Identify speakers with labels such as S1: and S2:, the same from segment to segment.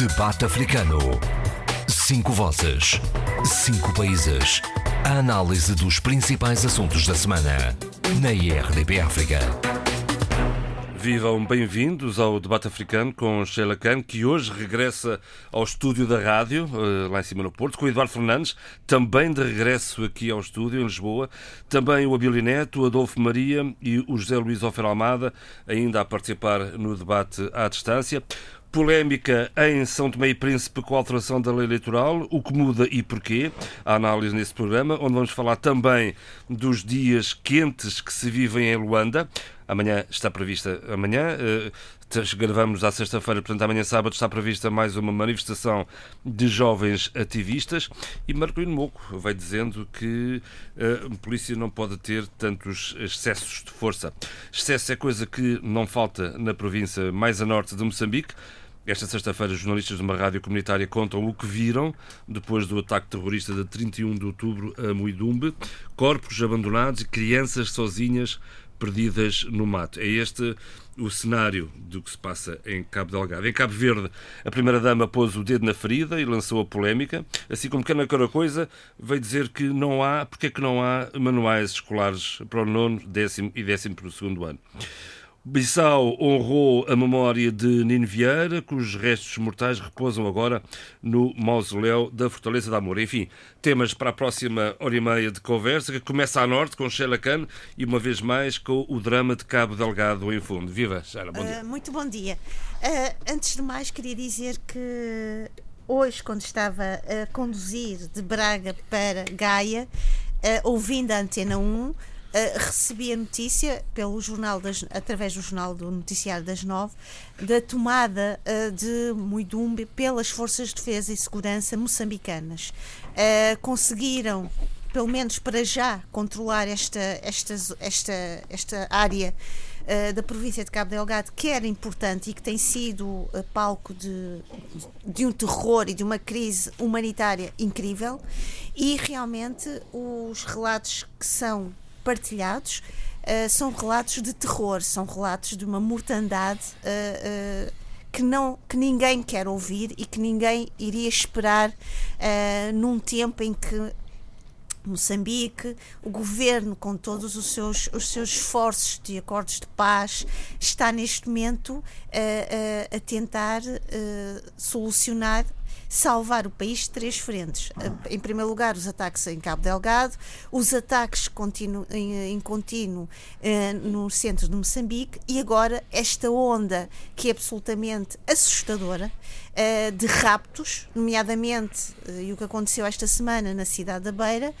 S1: Debate Africano. Cinco vozes. Cinco países. A análise dos principais assuntos da semana. Na IRDP África.
S2: Vivam bem-vindos ao Debate Africano com Sheila Khan, que hoje regressa ao estúdio da rádio, eh, lá em cima no Porto, com Eduardo Fernandes, também de regresso aqui ao estúdio, em Lisboa. Também o Abílio Neto, o Adolfo Maria e o José Luís Ofer Almada, ainda a participar no debate à distância. Polémica em São Tomé e Príncipe com a alteração da lei eleitoral, o que muda e porquê. A análise nesse programa, onde vamos falar também dos dias quentes que se vivem em Luanda. Amanhã está prevista, amanhã, eh, gravamos à sexta-feira, portanto amanhã sábado está prevista mais uma manifestação de jovens ativistas e Marcolino Moco vai dizendo que eh, a polícia não pode ter tantos excessos de força. Excesso é coisa que não falta na província mais a norte de Moçambique. Esta sexta-feira, jornalistas de uma rádio comunitária contam o que viram depois do ataque terrorista de 31 de outubro a Muidumbe. Corpos abandonados e crianças sozinhas perdidas no mato. É este o cenário do que se passa em Cabo Delgado. Em Cabo Verde, a primeira-dama pôs o dedo na ferida e lançou a polémica, assim como que naquela coisa veio dizer que não há, porque é que não há manuais escolares para o nono, décimo e décimo segundo ano. Bissau honrou a memória de Nino Vieira, cujos restos mortais repousam agora no mausoléu da Fortaleza da Amor. Enfim, temas para a próxima hora e meia de conversa, que começa a norte com Sheila Khan e uma vez mais com o drama de Cabo Delgado em fundo. Viva, Sheila, bom dia.
S3: Uh, muito bom dia. Uh, antes de mais, queria dizer que hoje, quando estava a conduzir de Braga para Gaia, uh, ouvindo a Antena 1, Uh, recebi a notícia pelo jornal das, através do jornal do noticiário das nove da tomada uh, de Muidumbe pelas forças de defesa e segurança moçambicanas. Uh, conseguiram pelo menos para já controlar esta esta esta esta área da província de Cabo Delgado que era importante e que tem sido palco de, de um terror e de uma crise humanitária incrível. E realmente os relatos que são partilhados uh, são relatos de terror, são relatos de uma mortandade uh, que, não, que ninguém quer ouvir e que ninguém iria esperar num tempo em que Moçambique, o governo, com todos os seus, os seus esforços de acordos de paz, está neste momento a tentar solucionar salvar o país de três frentes. Em primeiro lugar, os ataques em Cabo Delgado, os ataques em, em contínuo eh, no centro de Moçambique e agora esta onda que é absolutamente assustadora eh, de raptos, nomeadamente eh, e o que aconteceu esta semana na cidade da Beira.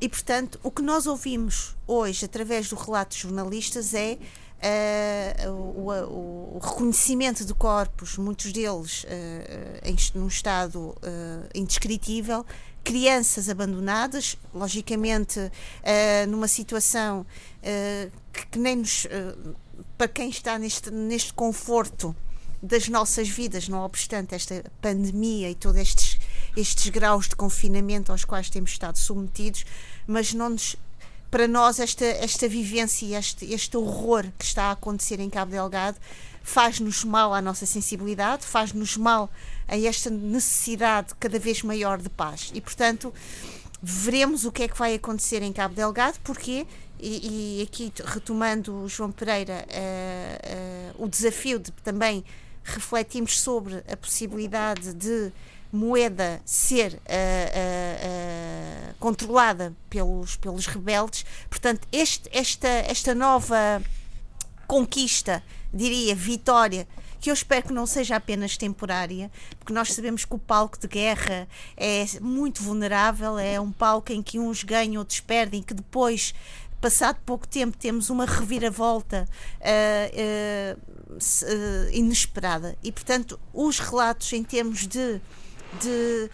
S3: E, portanto, o que nós ouvimos hoje através do relato de jornalistas é Uh, o, o, reconhecimento de corpos, muitos deles uh, em, num estado indescritível, crianças abandonadas, logicamente numa situação que, que, nem nos. para quem está neste, neste conforto das nossas vidas, não obstante esta pandemia e todos estes, estes graus de confinamento aos quais temos estado submetidos, mas não nos para nós esta, esta vivência este, este horror que está a acontecer em Cabo Delgado faz-nos mal à nossa sensibilidade, faz-nos mal a esta necessidade cada vez maior de paz. E, portanto, veremos o que é que vai acontecer em Cabo Delgado, porque, e, e aqui retomando o João Pereira, uh, uh, o desafio de também refletirmos sobre a possibilidade de moeda ser uh, uh, controlada pelos, pelos rebeldes. Portanto, este, esta, esta nova conquista, diria, vitória, que eu espero que não seja apenas temporária, porque nós sabemos que o palco de guerra é muito vulnerável, é um palco em que uns ganham, outros perdem, que depois passado pouco tempo temos uma reviravolta uh, uh, inesperada e portanto os relatos em termos de de,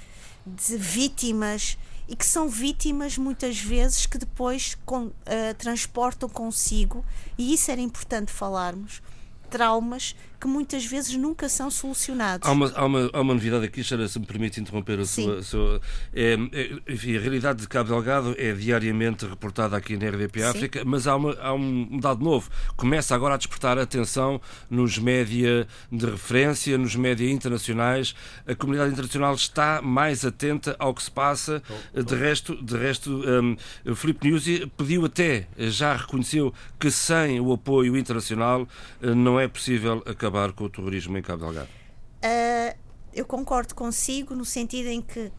S3: de vítimas e que são vítimas muitas vezes que depois com, uh, transportam consigo, e isso era importante falarmos, traumas que muitas vezes nunca são solucionados.
S2: Há uma, há uma, há uma novidade aqui, Xara, se me permite interromper a sua. A sua é, é, enfim, a realidade de Cabo Delgado é diariamente reportada aqui na RDP África, Sim. mas há, uma, há um dado novo. Começa agora a despertar atenção nos média de referência, nos média internacionais. A comunidade internacional está mais atenta ao que se passa. Oh, oh. De resto, de resto um, o Filipe Nuzzi pediu até, já reconheceu que sem o apoio internacional eh, não é possível acabar com o terrorismo em Cabo Delgado.
S3: Uh, eu concordo consigo no sentido em que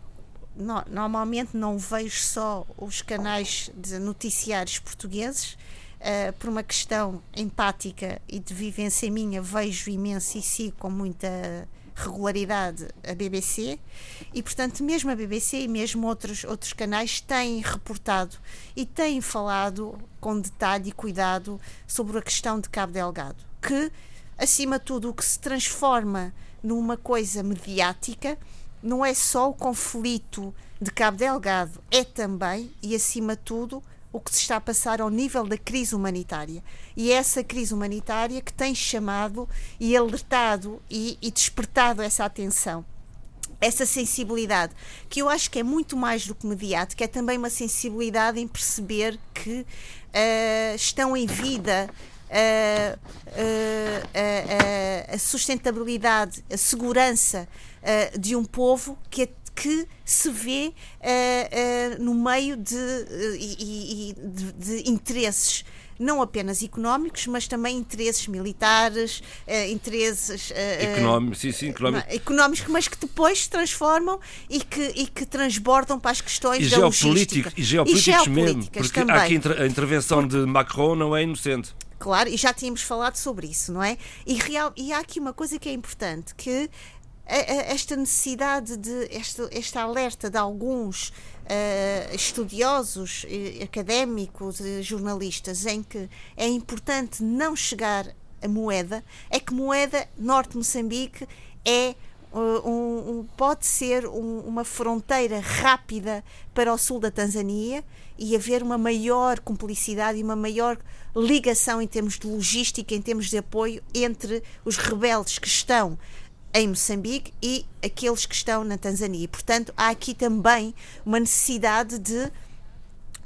S3: no, normalmente não vejo só os canais de noticiários portugueses. Uh, por uma questão empática e de vivência minha, vejo imenso e sigo com muita regularidade a BBC e, portanto, mesmo a BBC e mesmo outros, outros canais têm reportado e têm falado com detalhe e cuidado sobre a questão de Cabo Delgado, que, acima de tudo, o que se transforma numa coisa mediática não é só o conflito de Cabo Delgado, é também e, acima de tudo, o que se está a passar ao nível da crise humanitária. E é essa crise humanitária que tem chamado e alertado e, e despertado essa atenção essa sensibilidade, que eu acho que é muito mais do que mediática, é também uma sensibilidade em perceber que uh, estão em vida uh, a sustentabilidade, a segurança de um povo que é que se vê uh, uh, no meio de, uh, e, de, de, interesses não apenas económicos, mas também interesses militares, interesses
S2: económicos, sim, sim,
S3: económicos. económicos, mas que depois se transformam e que, e que transbordam para as questões
S2: e
S3: da logística.
S2: E geopolíticos, e mesmo, porque também. aqui a intervenção de Macron não é inocente.
S3: Claro, e já tínhamos falado sobre isso, não é? E, real, e há aqui uma coisa que é importante, que esta necessidade de esta, esta alerta de alguns uh, estudiosos, académicos, jornalistas, em que é importante não chegar a moeda, é que moeda Norte Moçambique é um, um, pode ser um, uma fronteira rápida para o sul da Tanzânia e haver uma maior cumplicidade e uma maior ligação em termos de logística, em termos de apoio entre os rebeldes que estão em Moçambique e aqueles que estão na Tanzânia. Portanto, há aqui também uma necessidade de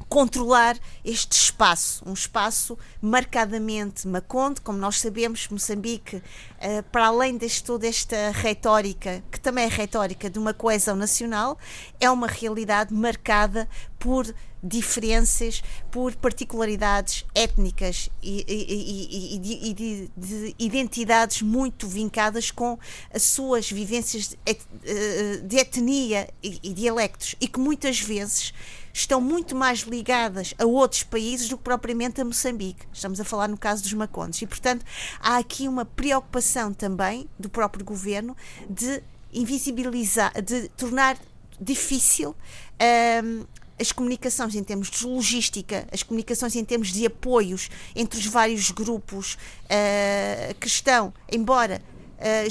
S3: controlar este espaço, um espaço marcadamente maconde, como nós sabemos, Moçambique, uh, para além de toda esta retórica, que também é retórica de uma coesão nacional, é uma realidade marcada por diferenças, por particularidades étnicas e, e, e, e de, de, identidades muito vincadas com as suas vivências de, eh, de etnia e, dialectos e que muitas vezes estão muito mais ligadas a outros países do que propriamente a Moçambique. Estamos a falar no caso dos Macondes. E, portanto, há aqui uma preocupação também do próprio governo de invisibilizar, de tornar difícil um, as comunicações em termos de logística, as comunicações em termos de apoios entre os vários grupos uh, que estão, embora uh,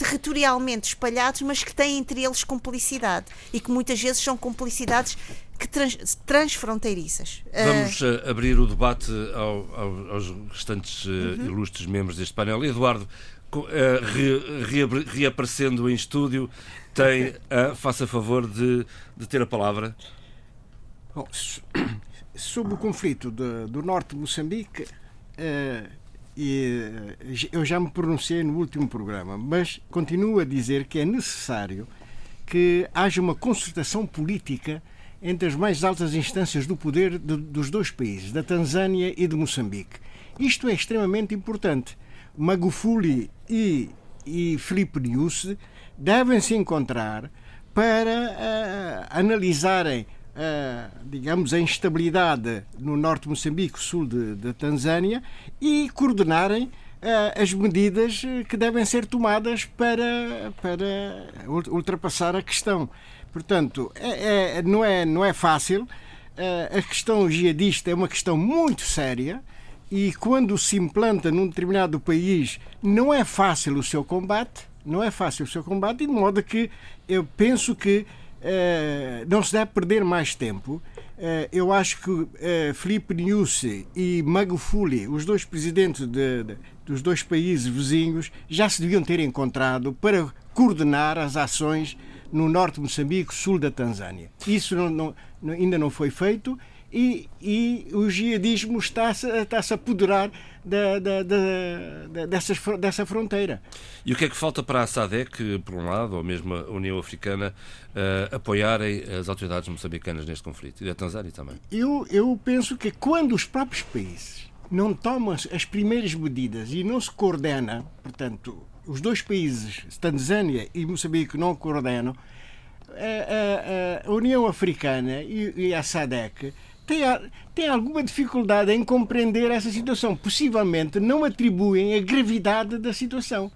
S3: territorialmente espalhados, mas que têm entre eles cumplicidade e que muitas vezes são cumplicidades que trans, transfronteiriças.
S2: Vamos uh, abrir o debate ao, ao, aos restantes uhum. ilustres membros deste painel. Eduardo, re, re, reaparecendo em estúdio, tem, faça favor de, de ter a palavra.
S4: Bom, sobre o conflito de, do norte de Moçambique, uh, e, uh, eu já me pronunciei no último programa, mas continuo a dizer que é necessário que haja uma concertação política entre as mais altas instâncias do poder de, dos dois países, da Tanzânia e de Moçambique. Isto é extremamente importante. Magufuli e, e Filipe Nyusi devem se encontrar para uh, analisarem digamos, a instabilidade no norte de Moçambique, sul de, Tanzânia, e coordenarem as medidas que devem ser tomadas para, para ultrapassar a questão. Portanto, é, é, não, é, não é fácil. A questão jihadista é uma questão muito séria e quando se implanta num determinado país não é fácil o seu combate, não é fácil o seu combate, de modo que eu penso que não se deve perder mais tempo. eu acho que Felipe Nyusi e Magufuli, os dois presidentes de, de, dos dois países vizinhos, já se deviam ter encontrado para coordenar as ações no norte de Moçambique, sul da Tanzânia. Isso não, não, ainda não foi feito e, e o jihadismo está-se está -se a apoderar da, da, da, dessas, dessa fronteira.
S2: E o que é que falta para a SADEC, por um lado, ou mesmo a União Africana, uh, apoiarem as autoridades moçambicanas neste conflito? E da Tanzânia também?
S4: Eu, eu penso que quando os próprios países não tomam as primeiras medidas e não se coordena, portanto, os dois países, Tanzânia e Moçambique, não coordenam, a, a, a União Africana e, e a SADEC têm alguma dificuldade em compreender essa situação. Possivelmente não atribuem a gravidade da situação.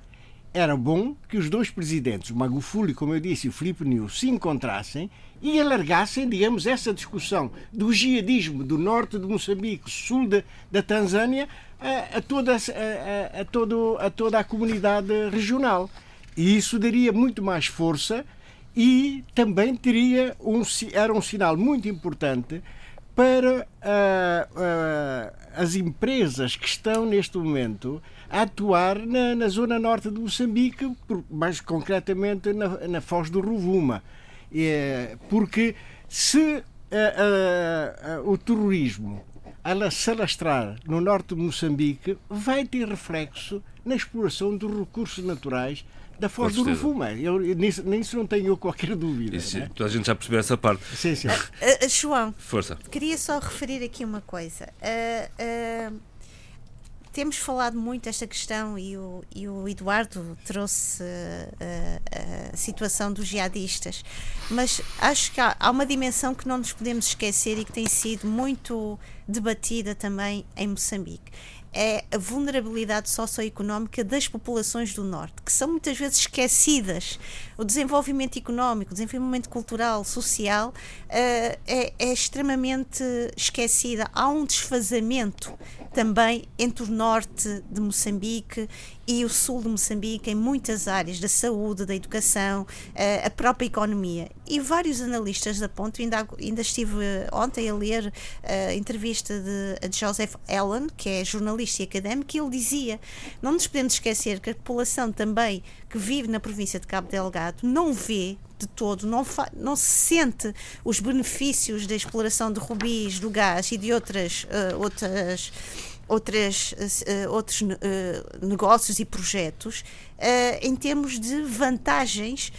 S4: Era bom que os dois presidentes, o Magufuli, como eu disse, e o Filipe News, se encontrassem e alargassem, digamos, essa discussão do jihadismo do norte de Moçambique, sul de, da Tanzânia, a, a, toda, a, a, todo, a toda a comunidade regional. E isso daria muito mais força e também teria um, era um sinal muito importante para uh, uh, as empresas que estão neste momento a atuar na, na zona norte de Moçambique, mais concretamente na, na Foz do Rovuma. É, porque se uh, o terrorismo se alastrar no norte de Moçambique, vai ter reflexo na exploração dos recursos naturais da Foz do Rovuma. Eu, nisso, nisso não tenho qualquer dúvida.
S2: Isso, né? A gente já percebeu essa parte.
S4: Sim, sim.
S3: Uh, uh, João,
S2: Força.
S3: queria só referir aqui uma coisa. Uh, temos falado muito esta questão e o, e o Eduardo trouxe a situação dos jihadistas, mas acho que há, há uma dimensão que não nos podemos esquecer e que tem sido muito debatida também em Moçambique é a vulnerabilidade socioeconómica das populações do Norte, que são muitas vezes esquecidas. O desenvolvimento económico, o desenvolvimento cultural, social, uh, é, é extremamente esquecida. Há um desfazamento também entre o norte de Moçambique e o sul de Moçambique em muitas áreas da saúde, da educação, eh, a própria economia. E vários analistas apontam, ainda, ainda estive ontem a ler eh, a entrevista de, Joseph Allen, que é jornalista e académico, e ele dizia: não nos podemos esquecer que a população também que vive na província de Cabo Delgado não vê de todo, não, não se sente os benefícios da exploração de rubis, do gás e de outras, uh, outras outras, uh, outros uh, negócios e projetos uh, em termos de vantagens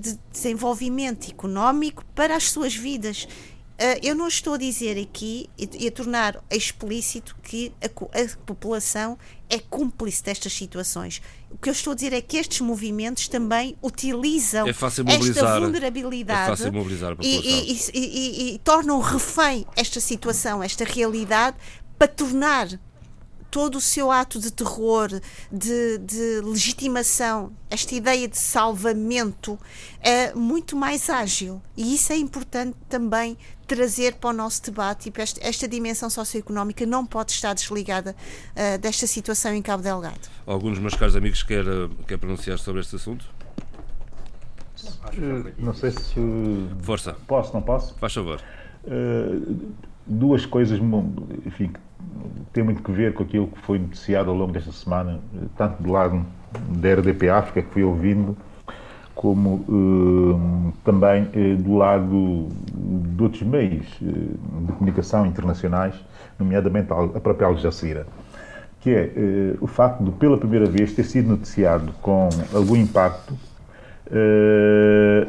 S3: de desenvolvimento económico para as suas vidas. eu não estou a dizer aqui e a tornar explícito que a, a população é cúmplice destas situações. O que eu estou a dizer é que estes movimentos também utilizam
S2: é
S3: esta vulnerabilidade
S2: é
S3: e, e, e, e, tornam refém esta situação, esta realidade, para tornar todo o seu ato de terror, de, de legitimação, esta ideia de salvamento, é muito mais ágil. E isso é importante também trazer para o nosso debate e para esta, esta dimensão socioeconómica não pode estar desligada uh, desta situação em Cabo Delgado.
S2: Alguns dos meus caros amigos quer, quer pronunciar sobre este assunto?
S5: Uh, não sei se.
S2: Força.
S5: Posso, não posso?
S2: Faz favor.
S5: Uh, duas coisas, enfim, tem muito que ver com aquilo que foi noticiado ao longo desta semana, tanto do lado da RDP África, que fui ouvindo, como uh, também uh, do lado de outros meios uh, de comunicação internacionais, nomeadamente a própria Al Jazeera, que é o facto de, pela primeira vez, ter sido noticiado com algum impacto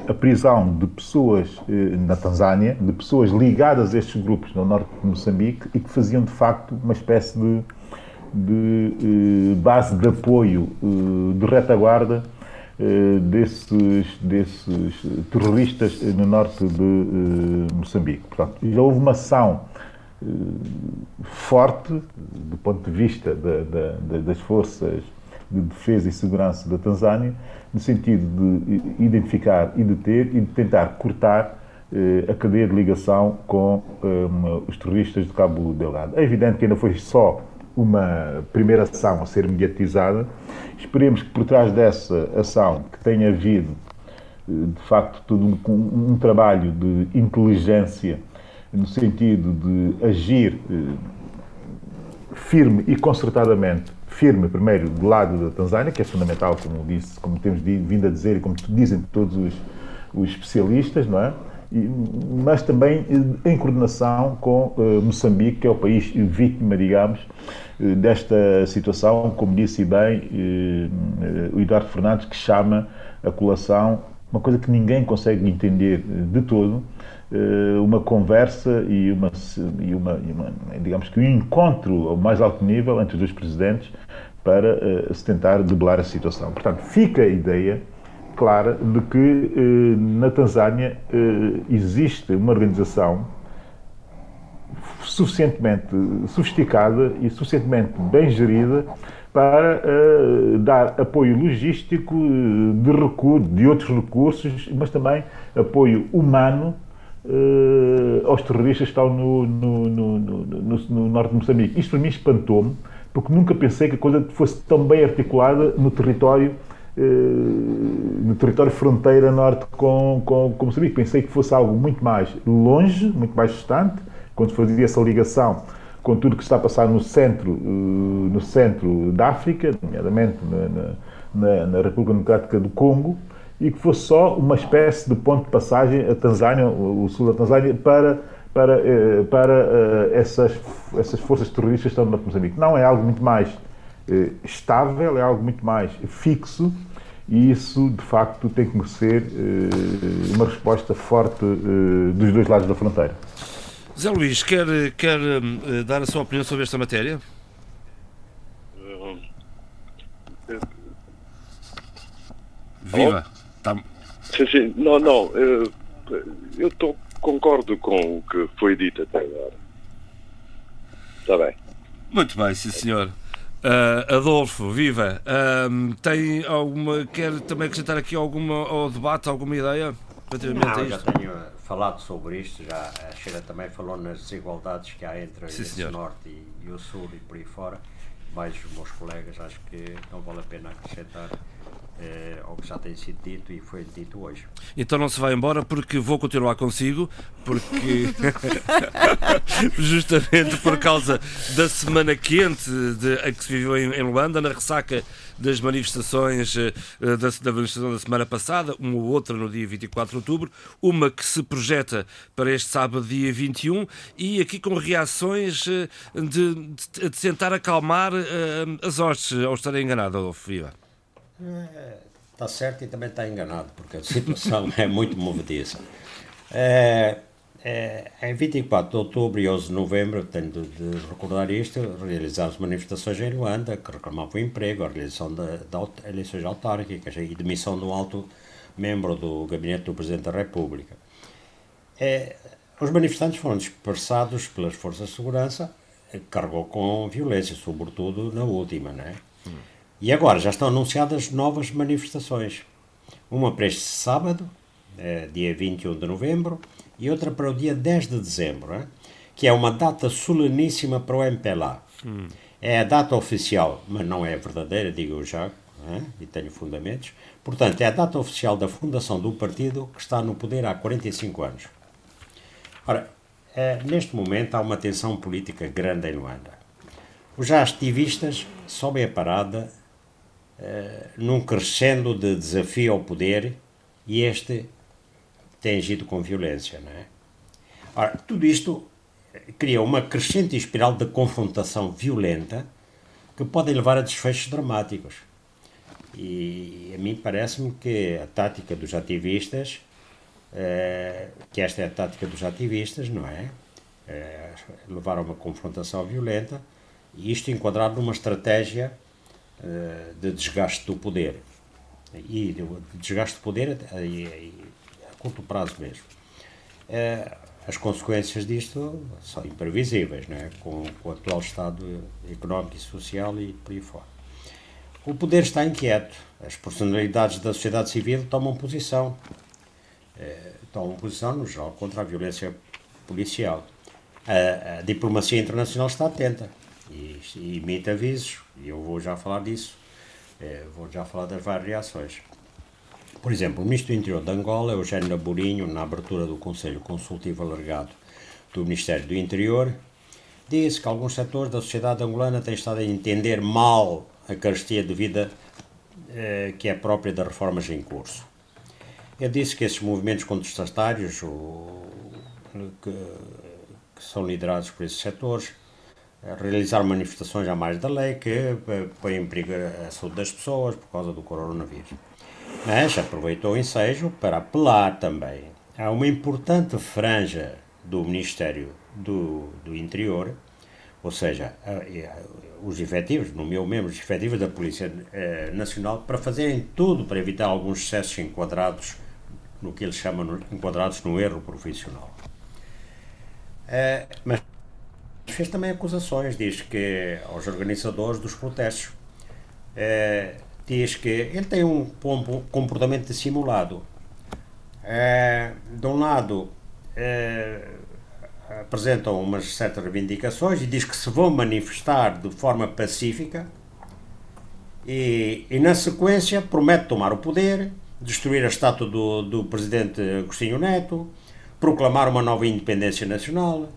S5: a prisão de pessoas na Tanzânia, de pessoas ligadas a estes grupos no norte de Moçambique e que faziam de facto uma espécie de, de base de apoio de retaguarda desses, desses terroristas no norte de Moçambique. Portanto, já houve uma ação forte do ponto de vista das forças de defesa e segurança da Tanzânia, no sentido de identificar e deter e de tentar cortar eh, a cadeia de ligação com um, os terroristas de Cabo Delgado. É evidente que ainda foi só uma primeira ação a ser mediatizada. Esperemos que por trás dessa ação que tenha havido de facto, todo um, um trabalho de inteligência no sentido de agir firme e concertadamente, firme primeiro do lado da Tanzânia, que é fundamental, como disse, como temos vindo a dizer e como dizem todos os, os especialistas, não é? Mas também em coordenação com uh, Moçambique, que é o país vítima, digamos, uh, desta situação, como disse bem o Eduardo Fernandes, que chama a colação uma coisa que ninguém consegue entender de todo, eh, uma conversa e uma, e uma, e uma, digamos que um encontro ao mais alto nível entre os dois presidentes para uh, se tentar debelar a situação. Portanto, fica a ideia clara de que uh, na Tanzânia uh, existe uma organização suficientemente sofisticada e suficientemente bem gerida para dar apoio logístico de, recurso, de outros recursos, mas também apoio humano uh, aos terroristas que estão no, no, no, no, norte de Moçambique. Isto para mim espantou-me, porque nunca pensei que a coisa fosse tão bem articulada no território uh, no território fronteira norte com, com, com Moçambique. Pensei que fosse algo muito mais longe, muito mais distante, quando fazia essa ligação com tudo que está a passar no centro, uh, no centro da África, nomeadamente na, na, na República Democrática do Congo, e que fosse só uma espécie de ponto de passagem a Tanzânia, o sul da Tanzânia, para, para, eh, para eh, essas, essas forças terroristas que estão no Moçambique. Não, é algo muito mais eh, estável, é algo muito mais fixo e isso, de facto, tem que merecer uma resposta forte dos dois lados da fronteira.
S2: Zé Luís, quer, quer dar a sua opinião sobre esta matéria? Viva!
S6: Tá... Sim, sim. Não, não. Eu, eu tô, concordo com o que foi dito até agora. Está bem.
S2: Muito bem, sim, senhor. Uh, Adolfo, viva! Uh, tem alguma. Quer também acrescentar aqui alguma ao debate, alguma ideia?
S7: Relativamente Não, já tenho falado sobre isto, já a Sheila também falou nas desigualdades que há entre o norte e, e, o sul e por aí fora. Mais os meus colegas, acho que não vale a pena acrescentar é, ao que já tem sido dito e foi dito hoje.
S2: Então não se vai embora porque vou continuar consigo, porque justamente por causa da semana quente de, a que se viveu em, em Luanda, na ressaca das manifestações eh, da, da manifestação da semana passada, uma ou outra no dia 24 de outubro, uma que se projeta para este sábado, dia 21, e aqui com reações eh, de, de, de tentar acalmar uh, as hostes, ao estar enganado, Adolfo Viva.
S7: Está certo e também está enganado, porque a situação é muito movediça. É, é, em 24 de outubro e 11 de novembro, tenho de, de recordar isto, realizaram-se manifestações em Luanda que reclamavam emprego, a realização de, de eleições autárquicas e demissão de um alto membro do gabinete do Presidente da República. É, os manifestantes foram dispersados pelas forças de segurança, que carregou com violência, sobretudo na última, né? Hum. E agora já estão anunciadas novas manifestações. Uma para este sábado, é, dia 21 de novembro, e outra para o dia 10 de dezembro, é? que é uma data soleníssima para o MPLA. Hum. É a data oficial, mas não é verdadeira, digo já, é? e tenho fundamentos. Portanto, é a data oficial da fundação do partido que está no poder há 45 anos. Ora, neste momento há uma tensão política grande em Luanda. Os ativistas sobem a parada eh, num crescendo de desafio ao poder e este tem agido com violência, não é? Ora, tudo isto cria uma crescente espiral de confrontação violenta que pode levar a desfechos dramáticos. E a mim parece-me que a tática dos ativistas, eh, que esta é a tática dos ativistas, não é? é levar a uma confrontação violenta, e isto enquadrado numa estratégia eh, de desgaste do poder. E de desgaste do poder a, a curto prazo mesmo. Eh, as consequências disto são imprevisíveis, não é? com, com o atual estado económico e social e por aí fora. O poder está inquieto. As personalidades da sociedade civil tomam posição. Eh, tomam posição, no geral, contra a violência policial. A, a diplomacia internacional está atenta e, e emite avisos, e eu vou já falar disso, é, vou já falar das várias reações. Por exemplo, o Ministro do Interior de Angola, Eugênio Naburinho, na abertura do Conselho Consultivo Alargado do Ministério do Interior, disse que alguns setores da sociedade angolana têm estado a entender mal a carestia de vida eh, que é própria das reformas em curso. Ele disse que esses movimentos contestatários, o, que, que, são liderados por esses setores, realizaram manifestações à margem da lei que eh, põem em perigo a saúde das pessoas por causa do coronavírus. Mas aproveitou o ensejo para apelar também a uma importante franja do Ministério do, do Interior, ou seja, os efetivos, no meu membro, os efetivos da Polícia eh, Nacional, para fazerem tudo para evitar alguns excessos enquadrados no que eles chamam enquadrados no erro profissional. Eh, mas fez também acusações, diz que aos organizadores dos protestos, eh, diz que ele tem um, comportamento dissimulado. Eh, de um lado, eh, apresentam umas certas reivindicações e diz que se vão manifestar de forma pacífica e, e na sequência promete tomar o poder, destruir a estátua do, do presidente Agostinho Neto, proclamar uma nova independência nacional,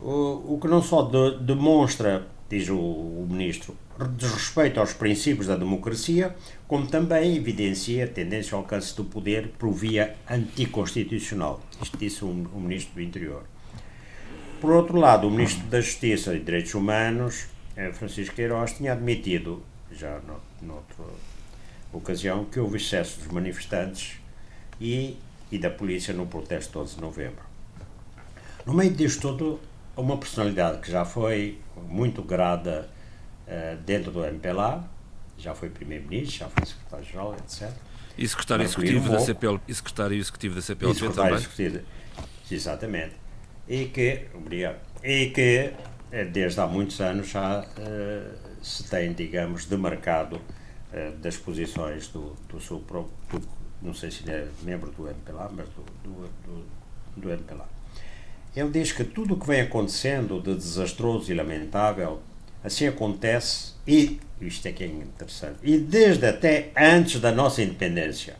S7: o, que não só de, demonstra, diz o, o ministro, desrespeito aos princípios da democracia, como também evidencia a tendência ao alcance do poder por via anticonstitucional. Isto disse o, o ministro do Interior. Por outro lado, o Ministro da Justiça e Direitos Humanos, eh, Francisco Queiroz, tinha admitido, já noutra ocasião, que houve excesso dos manifestantes e, e da polícia no protesto de 12 de novembro. No meio disto tudo, uma personalidade que já foi muito grada uh, dentro do MPLA, já foi Primeiro-Ministro, já foi Secretário-Geral, etc.
S2: E Secretário Executivo, da CPL, e Secretário Executivo da CPLP também? Executivo,
S7: exatamente e que, obrigado, e que eh, desde há muitos anos já uh, se tem, digamos, demarcado uh, das posições do, do seu próprio, não sei se é membro do MPLA, mas do, do, do, do MPLA. Ele diz que tudo o que vem acontecendo de desastroso e lamentável, assim acontece e, isto é que é interessante, e desde até antes da nossa independência.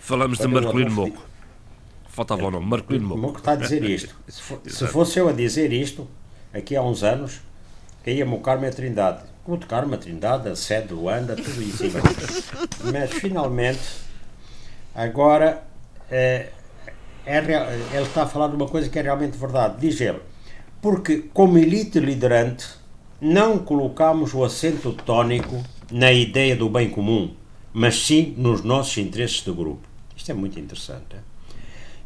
S2: Falamos de Marcolino Moco. Faltava o nome, Marcolino Moco.
S7: Moco está a dizer isto. Se, for, se, fosse eu a dizer isto, aqui há uns anos, caía-me o Carmo e a Trindade. O de Carmo, a Trindade, a sede de Luanda, tudo isso. Mas finalmente, agora, é, é, ele está a falar de uma coisa que é realmente verdade. Diz ele, porque como elite liderante, não colocamos o acento tónico na ideia do bem comum, mas sim nos nossos interesses de grupo. Isto é muito interessante.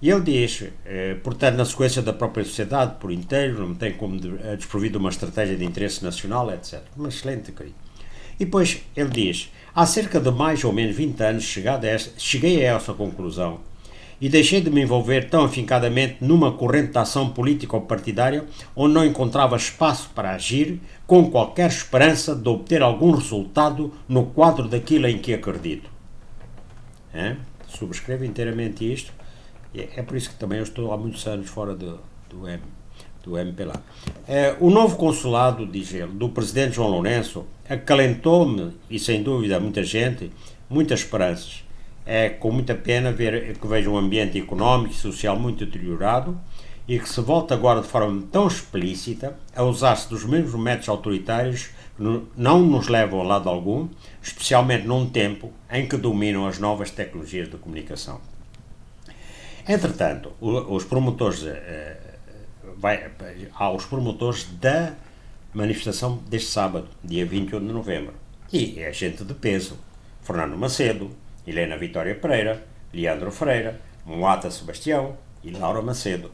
S7: E ele diz, eh, portanto, na sequência da própria sociedade por inteiro, não tem como de, eh, desprovido uma estratégia de interesse nacional, etc. Uma excelente crítica. E depois ele diz, há cerca de mais ou menos 20 anos a esta, cheguei a essa conclusão e deixei de me envolver tão afincadamente numa corrente de ação político-partidária onde não encontrava espaço para agir com qualquer esperança de obter algum resultado no quadro daquilo em que acredito. É? Subscrevo inteiramente isto é, é por isso que também eu estou há muitos anos fora do, do, M, do MPLA. É, o novo consulado, diz ele, do presidente João Lourenço, acalentou-me, e sem dúvida muita gente, muitas esperanças. É com muita pena ver que vejo um ambiente económico e social muito deteriorado e que se volta agora de forma tão explícita a usar-se dos mesmos métodos autoritários que não nos levam a lado algum, especialmente num tempo em que dominam as novas tecnologias de comunicação. Entretanto, os promotores, uh, vai, há os promotores da manifestação deste sábado, dia 21 de novembro. E é gente de peso. Fernando Macedo, Helena Vitória Pereira, Leandro Freira, Moata Sebastião e Laura Macedo.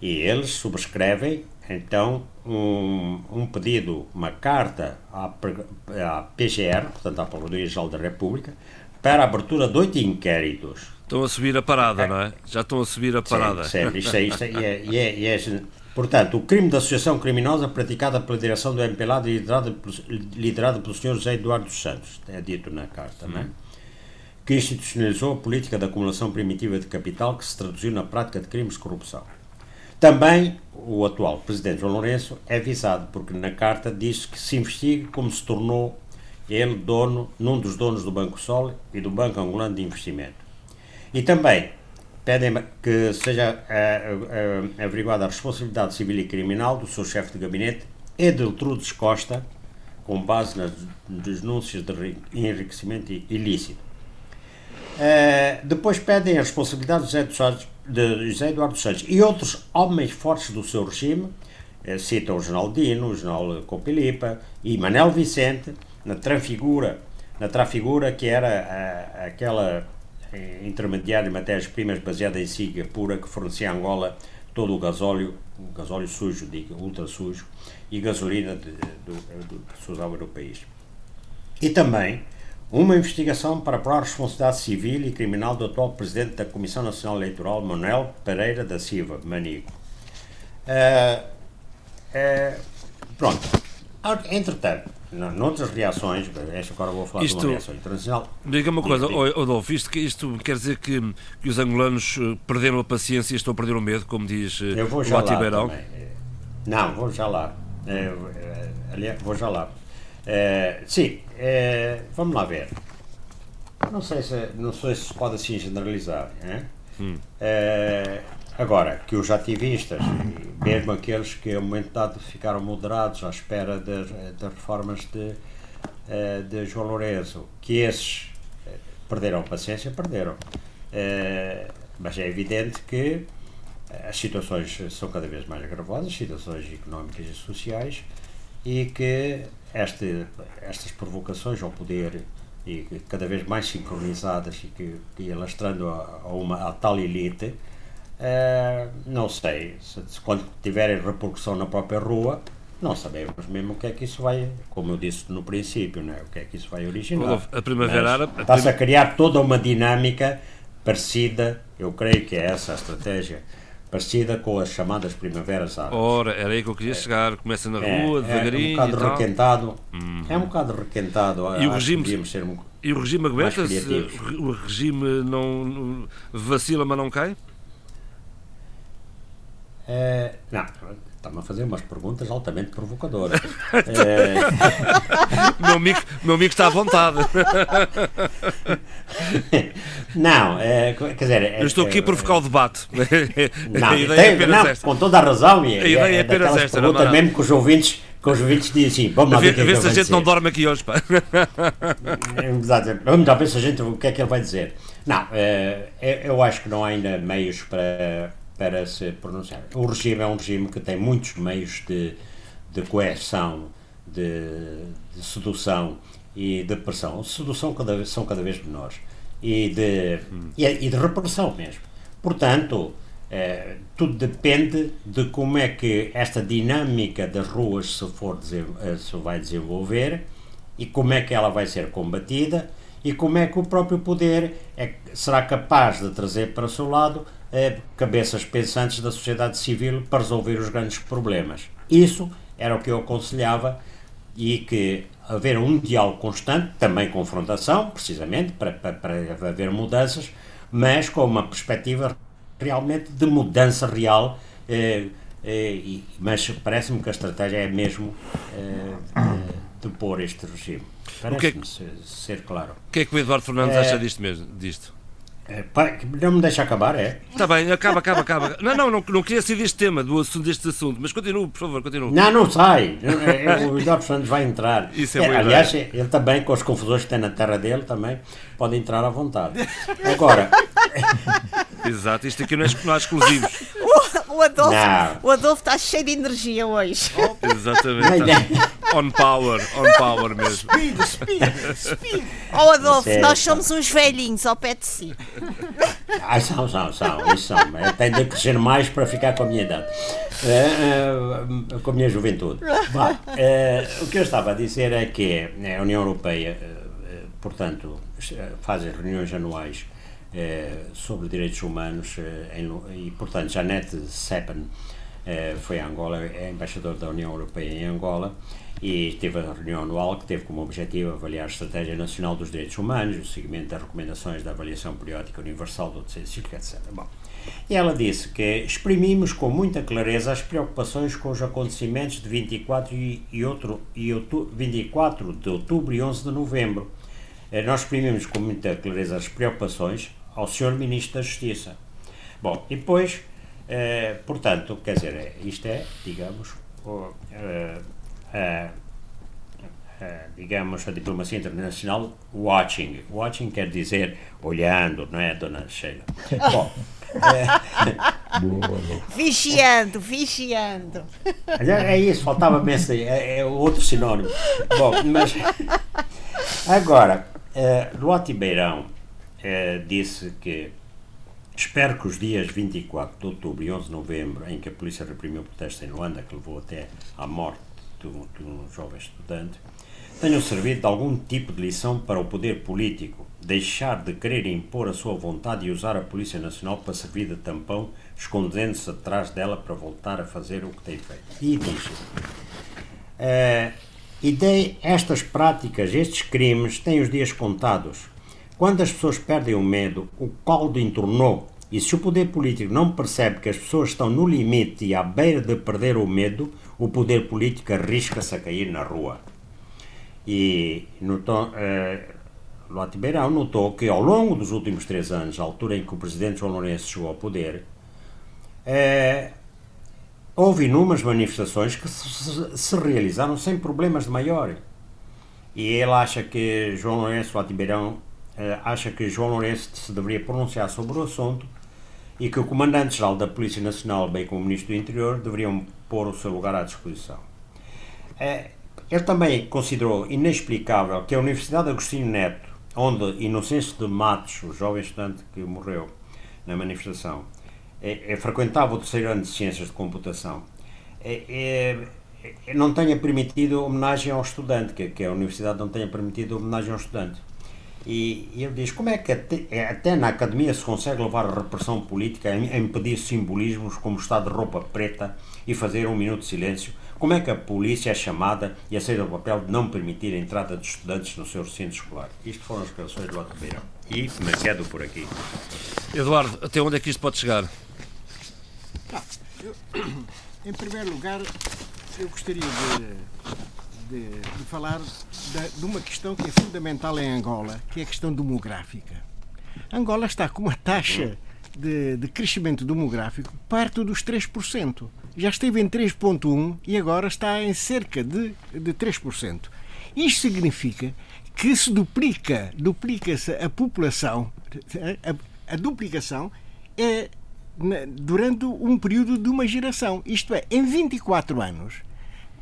S7: E eles subscrevem, então, um, um pedido, uma carta à, à PGR, portanto à Procuradoria-Geral da República, para a abertura de oito inquéritos
S2: Estão a subir a parada, é. não é? Já estão a subir a parada.
S7: Certo, isto é, isto é, é, e é, Portanto, o crime de associação criminosa praticada pela direção do MPLA liderada, liderada pelo Sr. José Eduardo dos Santos, é dito na carta, não é? Que institucionalizou a política de acumulação primitiva de capital que se traduziu na prática de crimes de corrupção. Também o atual presidente João Lourenço é visado, porque na carta diz que se investigue como se tornou ele dono, num dos donos do Banco Sol e do Banco Angolano de Investimento E também pedem que seja uh, uh, averiguada a responsabilidade civil e criminal do seu chefe de gabinete, Edeltrudes Costa, com base nas denúncias de enriquecimento ilícito. Uh, depois pedem a responsabilidade de José, Santos, de José Eduardo Santos e outros homens fortes do seu regime, uh, citam o general Dino, o general Copilipa e Manel Vicente, na trafigura, na trafigura que era uh, aquela intermediária de matérias-primas baseada em siga pura que fornecia a Angola todo o gasóleo, o gasóleo sujo, diga, ultra sujo, e gasolina que se usava no país. E também uma investigação para provar a responsabilidade civil e criminal do atual presidente da Comissão Nacional Eleitoral, Manuel Pereira da Silva, Manigo. Uh, uh, pronto. Entretanto, noutras reações, esta agora vou falar isto, de uma reação internacional.
S2: Diga uma coisa, Adolfo, isto, isto quer dizer que, que os angolanos eh, perderam a paciência e estão a perder o medo, como diz
S7: Eu vou já o Atibeirão? Não, vou já lá. aliás, vou já lá. É, sim, é, vamos lá ver. Não sei se, não sei se pode assim generalizar. Hum. É, agora, que os ativistas, mesmo aqueles que a um momento dado ficaram moderados à espera das, das reformas de, de João Lourenço, que esses perderam a paciência, perderam. mas é evidente que as situações são cada vez mais gravosas, situações económicas e sociais, e que este, estas provocações ao poder e cada vez mais sincronizadas e que, que alastrando a, a, uma a tal elite, uh, não sei, se, se, quando tiverem repercussão na própria rua, não sabemos mesmo o que é que isso vai, como eu disse no princípio, né? o que é que isso vai originar.
S2: A Primavera Árabe...
S7: Está-se a criar toda uma dinâmica parecida, eu creio que é essa a estratégia, parecida com as chamadas primaveras árabes.
S2: Ora, era aí que eu queria chegar. Começa na é, rua, é, devagarinho.
S7: É um bocado requentado. Uhum. É um bocado requentado.
S2: E o regime, ser um, e o regime aguenta-se? O regime não vacila, mas não cai?
S7: É, não, está-me a fazer umas perguntas altamente provocadoras. é...
S2: meu, amigo, meu amigo está à vontade.
S7: não, é, quer dizer. É,
S2: Eu estou aqui a provocar o debate.
S7: Não, a ideia tem, é não, essa. com toda a razão. E, a ideia é, é apenas esta. Não, não. mesmo que os ouvintes que os ouvintes dizem assim, vamos lá
S2: ver, ver, ver se a gente dizer. não dorme aqui hoje, pá.
S7: Vamos lá ver se a gente, o que é que ele vai dizer. Não, eu acho que não há ainda meios para para se pronunciar. O regime é um regime que tem muitos meios de, de coerção, de, de sedução e de pressão. Sedução cada são cada vez menores e de, hum. e, e, de repressão mesmo. Portanto, eh, tudo depende de como é que esta dinâmica das ruas se, for, eh, se vai desenvolver e como é que ela vai ser combatida e como é que o próprio poder é, será capaz de trazer para o seu lado eh, cabeças pensantes da sociedade civil para resolver os grandes problemas. Isso era o que eu aconselhava e que haver um diálogo constante, também confrontação, precisamente, para, para, para haver mudanças, mas com uma perspectiva realmente de mudança real. Eh, eh, mas parece-me que a estratégia é mesmo eh, de, de pôr este regime. Parece-me que é ser claro.
S2: O que é que o Eduardo Fernandes acha disto mesmo? Disto?
S7: É, não me deixa acabar, é?
S2: Está bem, acaba, acaba, acaba. Não, não, não, não queria ser deste tema, do assunto, deste assunto, mas continue, por favor, continue.
S7: Não, não sai. O Eduardo Fernandes vai entrar. Isso é, é Aliás, ideia. ele também, com as confusões que tem na terra dele, também pode entrar à vontade. Agora.
S2: Exato, isto aqui não é, não há exclusivos.
S3: O, Adolfo, o Adolfo está cheio de energia hoje.
S2: Oh, exatamente. on power, on power mesmo.
S3: Speed, speed, speed. Oh Adolfo, é, nós somos uns velhinhos ao pé de si.
S7: Ah, são, são, são. Isso são. Tem de crescer mais para ficar com a minha idade. Uh, uh, com a minha juventude. Bah, uh, o que eu estava a dizer é que a União Europeia, portanto, faz reuniões anuais sobre direitos humanos em, e, portanto, Janete Seppen foi a Angola, é embaixador da União Europeia em Angola e teve a reunião anual que teve como objetivo avaliar a Estratégia Nacional dos Direitos Humanos, o seguimento das recomendações da Avaliação Periódica Universal do Terceiro Ciclo, etc. Bom, e ela disse que exprimimos com muita clareza as preocupações com os acontecimentos de 24, e, outro, e outubro, 24 de outubro e 11 de novembro. Eh, nós exprimimos com muita clareza as preocupações ao Sr. Ministro da Justiça. Bom, e depois, eh, portanto, quer dizer, é, isto é, digamos, o, eh, eh, eh, digamos, a diplomacia internacional watching. Watching quer dizer olhando, não é, dona Sheila? Bom,
S3: Vigiando, vigiando.
S7: é isso, faltava-me esse, é, é outro sinónimo. Bom, mas agora, eh, Luati Beirão eh, disse que espero que os dias 24 de outubro e 11 de novembro, em que a polícia reprimiu o protesto em Luanda, que levou até à morte de um, de um jovem estudante, tenham servido de algum tipo de lição para o poder político deixar de querer impor a sua vontade e usar a Polícia Nacional para servir de tampão, escondendo-se atrás dela para voltar a fazer o que tem feito. E diz: eh, e de estas práticas, estes crimes, têm os dias contados. Quando as pessoas perdem o medo, o caldo entornou. E se o poder político não percebe que as pessoas estão no limite e à beira de perder o medo, o poder político arrisca-se a cair na rua. E notou, eh, Lote Beirão notou que ao longo dos últimos três anos, a altura em que o presidente João Lourenço chegou ao poder, eh, houve inúmeras manifestações que se, se, realizaram sem problemas de maior. E ele acha que João Lourenço Lote acha que João Lourenço se deveria pronunciar sobre o assunto e que o Comandante-Geral da Polícia Nacional, bem como o Ministro do Interior, deveriam pôr o seu lugar à disposição. Eh, ele também considerou inexplicável que a Universidade Agostinho Neto, onde Inocêncio de Matos, o jovem estudante que morreu na manifestação, é, é, frequentava o terceiro ano de Ciências de Computação, é, não tenha permitido homenagem ao estudante, que, que, a Universidade não tenha permitido homenagem ao estudante. E, e ele diz, como é que até, até, na academia se consegue levar a repressão política a impedir simbolismos como estar de roupa preta e fazer um minuto de silêncio como é que a polícia é chamada e aceita o papel de não permitir a entrada de estudantes no seu recinto escolar? Isto foram as declarações do Otto Beirão. E me quedo por aqui.
S2: Eduardo, até onde é que isto pode chegar?
S4: Ah, eu, em primeiro lugar, eu gostaria de, de, de falar de, de uma questão que é fundamental em Angola, que é a questão demográfica. Angola está com uma taxa de, de, crescimento demográfico perto dos 3% já esteve em 3,1% e agora está em cerca de, de 3%. Isto significa que se duplica, duplica-se a população, a, a duplicação é durante um período de uma geração. Isto é, em 24 anos,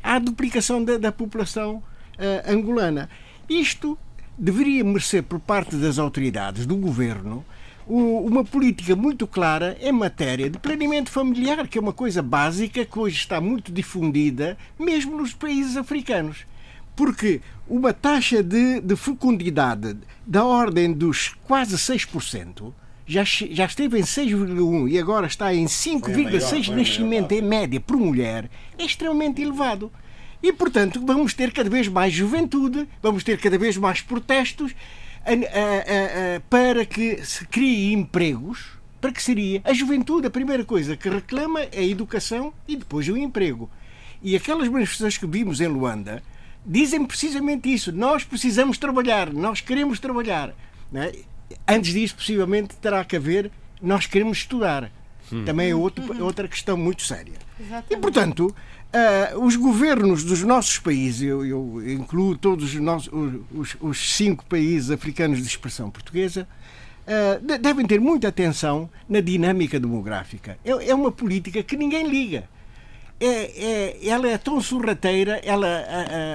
S4: a duplicação da, da população uh, angolana. Isto deveria merecer por parte das autoridades, do governo, uma política muito clara em matéria de planeamento familiar, que é uma coisa básica que hoje está muito difundida, mesmo nos países africanos. Porque uma taxa de, de fecundidade da ordem dos quase 6%, já, já esteve em 6,1 e agora está em 5,6 nascimento em média por mulher, é extremamente elevado. E, portanto, vamos ter cada vez mais juventude, vamos ter cada vez mais protestos a, a, a, para que se crie empregos, para que seria a juventude a primeira coisa que reclama é a educação e depois o emprego. E aquelas manifestações que vimos em Luanda dizem precisamente isso. Nós precisamos trabalhar, nós queremos trabalhar. É? Antes disso, possivelmente, terá que haver nós queremos estudar. Hum. Também é outro, outra questão muito séria. Exatamente. E, portanto, Uh, os governos dos nossos países, eu, eu incluo todos os, nossos, os, os, cinco países africanos de expressão portuguesa, uh, devem ter muita atenção na dinâmica demográfica. É, é uma política que ninguém liga. É, é, ela é tão sorrateira, ela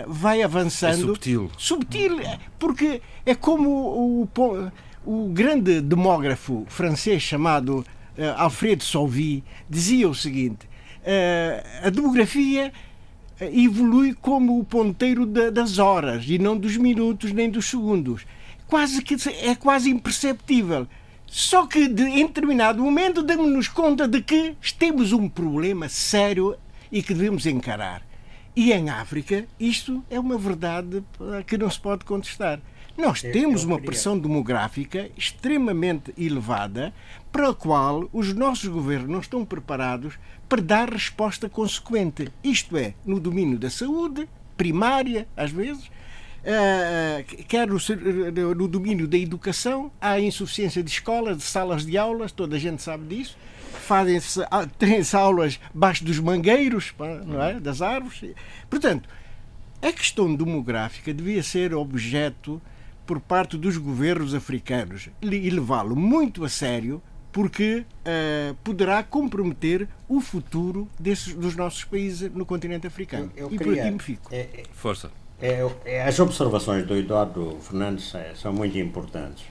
S4: uh, vai avançando. É
S2: subtil.
S4: Subtil, porque é como o, o, o grande demógrafo francês chamado Alfredo Solvay dizia o seguinte eh, a demografia eh, evolui como o ponteiro das horas e não dos minutos nem dos segundos. Quase que é quase imperceptível. Só que de, em determinado momento damos-nos conta de que temos um problema sério e que devemos encarar. E em África, isto é uma verdade que não se pode contestar. Nós temos uma pressão demográfica extremamente elevada para a qual os nossos governos não estão preparados para dar resposta consequente. Isto é, no domínio da saúde, primária, às vezes, Uh, quer no, no, domínio da educação, há insuficiência de escolas, de salas de aulas, toda a gente sabe disso. Fazem-se, ah, têm-se aulas baixo dos mangueiros, não é? das árvores. Portanto, a questão demográfica devia ser objeto por parte dos governos africanos e levá-lo muito a sério porque uh, poderá comprometer o futuro desses, dos nossos países no continente africano.
S7: Eu, eu
S4: e
S7: queria,
S4: por aqui me fico.
S7: É, é,
S2: Força.
S7: É, é, as observações do Eduardo Fernandes são muito importantes.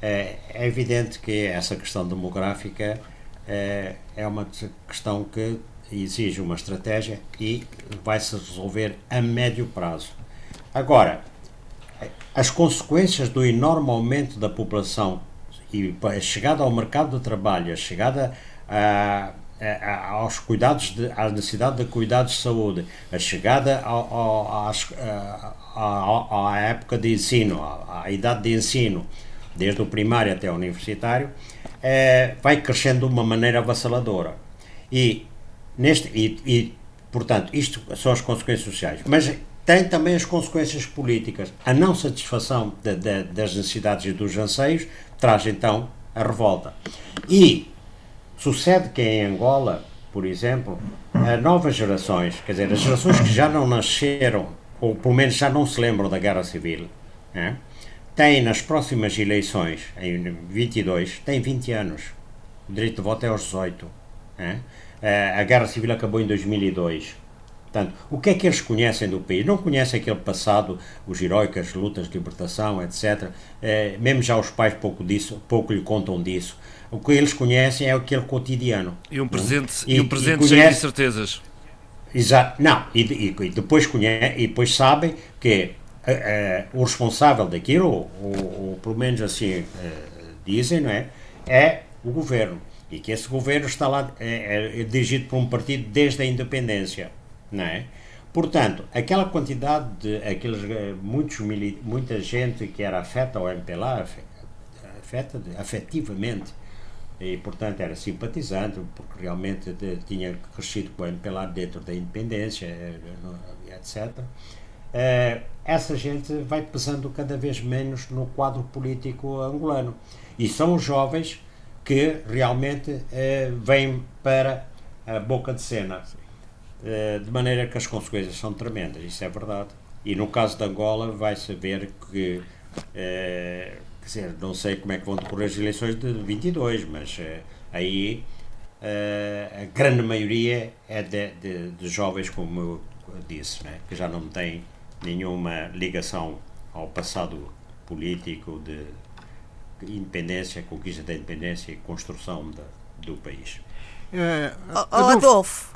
S7: É? é? evidente que essa questão demográfica é, é uma questão que exige uma estratégia e vai se resolver a médio prazo. Agora, as consequências do enorme aumento da população e a chegada ao mercado de trabalho, a chegada a, aos cuidados, de, à necessidade de cuidados de saúde, a chegada à, à época de ensino, à, à, idade de ensino, desde o primário até o universitário, é, vai crescendo de uma maneira avassaladora. E, neste, e, e, portanto, isto são as consequências sociais. Mas tem também as consequências políticas. A não satisfação de, de, das necessidades e dos anseios traz então a revolta. E sucede que em Angola, por exemplo, novas gerações, quer dizer, as gerações que já não nasceram, ou pelo menos já não se lembram da Guerra Civil, né, têm nas próximas eleições, em 22, têm 20 anos. O direito de voto é aos 18. Né? A Guerra Civil acabou em 2002. Portanto, o que é que eles conhecem do país? Não conhecem aquele passado, os heróicas lutas de libertação, etc. É, mesmo já os pais pouco disso, pouco lhe contam disso. O que eles conhecem é aquele cotidiano.
S2: E um presente, e, e um presente conhece, cheio de certezas.
S7: Exato. Não, e, e, e, depois conhece, e depois sabem que uh, o responsável daquilo, ou, ou, pelo menos assim uh, dizem, não é? É o governo. E que esse governo está lá, é, é dirigido por um partido desde a independência não é? Portanto, aquela quantidade de aqueles eh, muitos muita gente que era afeta ao MPLA, afeta afetivamente, e portanto era simpatizante, porque realmente de, tinha crescido com o MPLA dentro da independência, eh, etc. Eh, essa gente vai pesando cada vez menos no quadro político angolano. E são os jovens que realmente uh, vêm para a boca de cena. Eh, de maneira que as consequências são tremendas, isso é verdade. E no caso de Angola, vai-se ver que, eh, quer dizer, não sei como é que vão decorrer as eleições de 22, mas eh, aí a grande maioria é de, de, de, jovens, como eu disse, né, que já não têm nenhuma ligação ao passado político de independência, conquista da independência e construção do país.
S3: Uh, oh, Adolfo,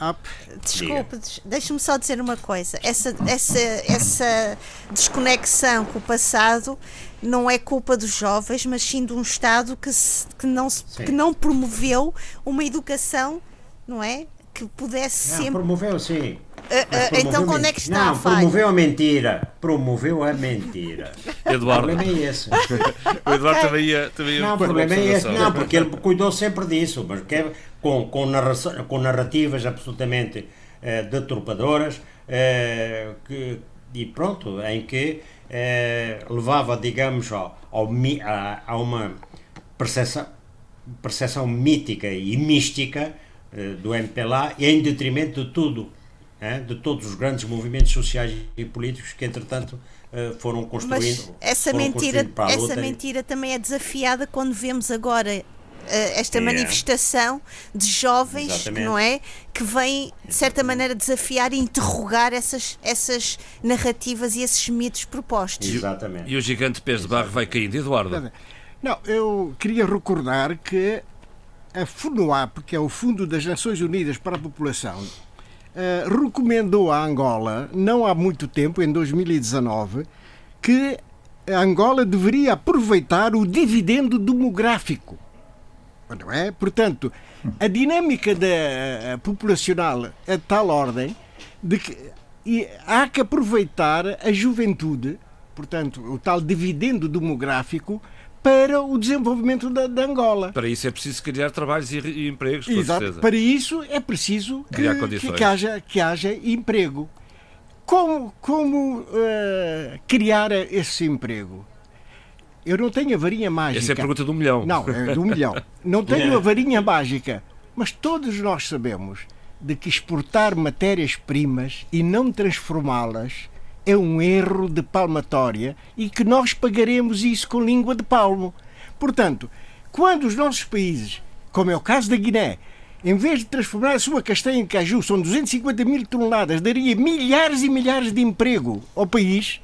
S3: desculpe, deixa-me só dizer uma coisa. Essa, essa, essa desconexão com o passado não é culpa dos jovens, mas sim de um Estado que, se, que, não, se, que não promoveu uma educação, não é? Que pudesse
S7: não,
S3: sempre.
S7: Promoveu, sim.
S3: Uh, uh, então, quando é que está
S7: não,
S3: a falha?
S7: promoveu a mentira. Promoveu a mentira.
S2: Eduardo.
S7: O problema é esse.
S2: o Eduardo okay. também ia. Também ia
S7: não, o problema é esse. Não, porque ele cuidou sempre disso. Mas quer, com, com, narração, com narrativas absolutamente eh, deturpadoras eh, que, e pronto, em que eh, levava, digamos, ao, ao, a, a, uma percepção, percepção mítica e mística do MPLA e em detrimento de tudo, eh, de todos os grandes movimentos sociais e políticos que, entretanto, eh, foram construindo.
S3: Mas essa mentira, essa mentira também é desafiada quando vemos agora eh, esta é. manifestação de jovens, Exatamente. não é? Que vêm, de certa maneira, desafiar e interrogar essas, essas narrativas e esses mitos propostos.
S2: Exatamente. E o gigante pés de barro vai caindo, Eduardo?
S4: Não, eu queria recordar que a FUNOAP, que é o Fundo das Nações Unidas para a População, uh, recomendou à Angola, não há muito tempo, em 2019, que a Angola deveria aproveitar o dividendo demográfico não é? Portanto, a dinâmica da populacional é de tal ordem de que há que aproveitar a juventude, portanto, o tal dividendo demográfico, para o desenvolvimento da, Angola.
S2: Para isso é preciso criar trabalhos e, e empregos,
S4: Exato.
S2: Certeza.
S4: Para isso é preciso que, que, que, haja, que haja emprego. como, como uh, criar esse emprego? Eu não tenho a varinha mágica.
S2: Essa é a pergunta do milhão.
S4: Não, é do milhão. Não tenho a varinha mágica. Mas todos nós sabemos de que exportar matérias-primas e não transformá-las é um erro de palmatória e que nós pagaremos isso com língua de palmo. Portanto, quando os nossos países, como é o caso da Guiné, em vez de transformar a sua castanha em caju, são 250 mil toneladas, daria milhares e milhares de emprego ao país,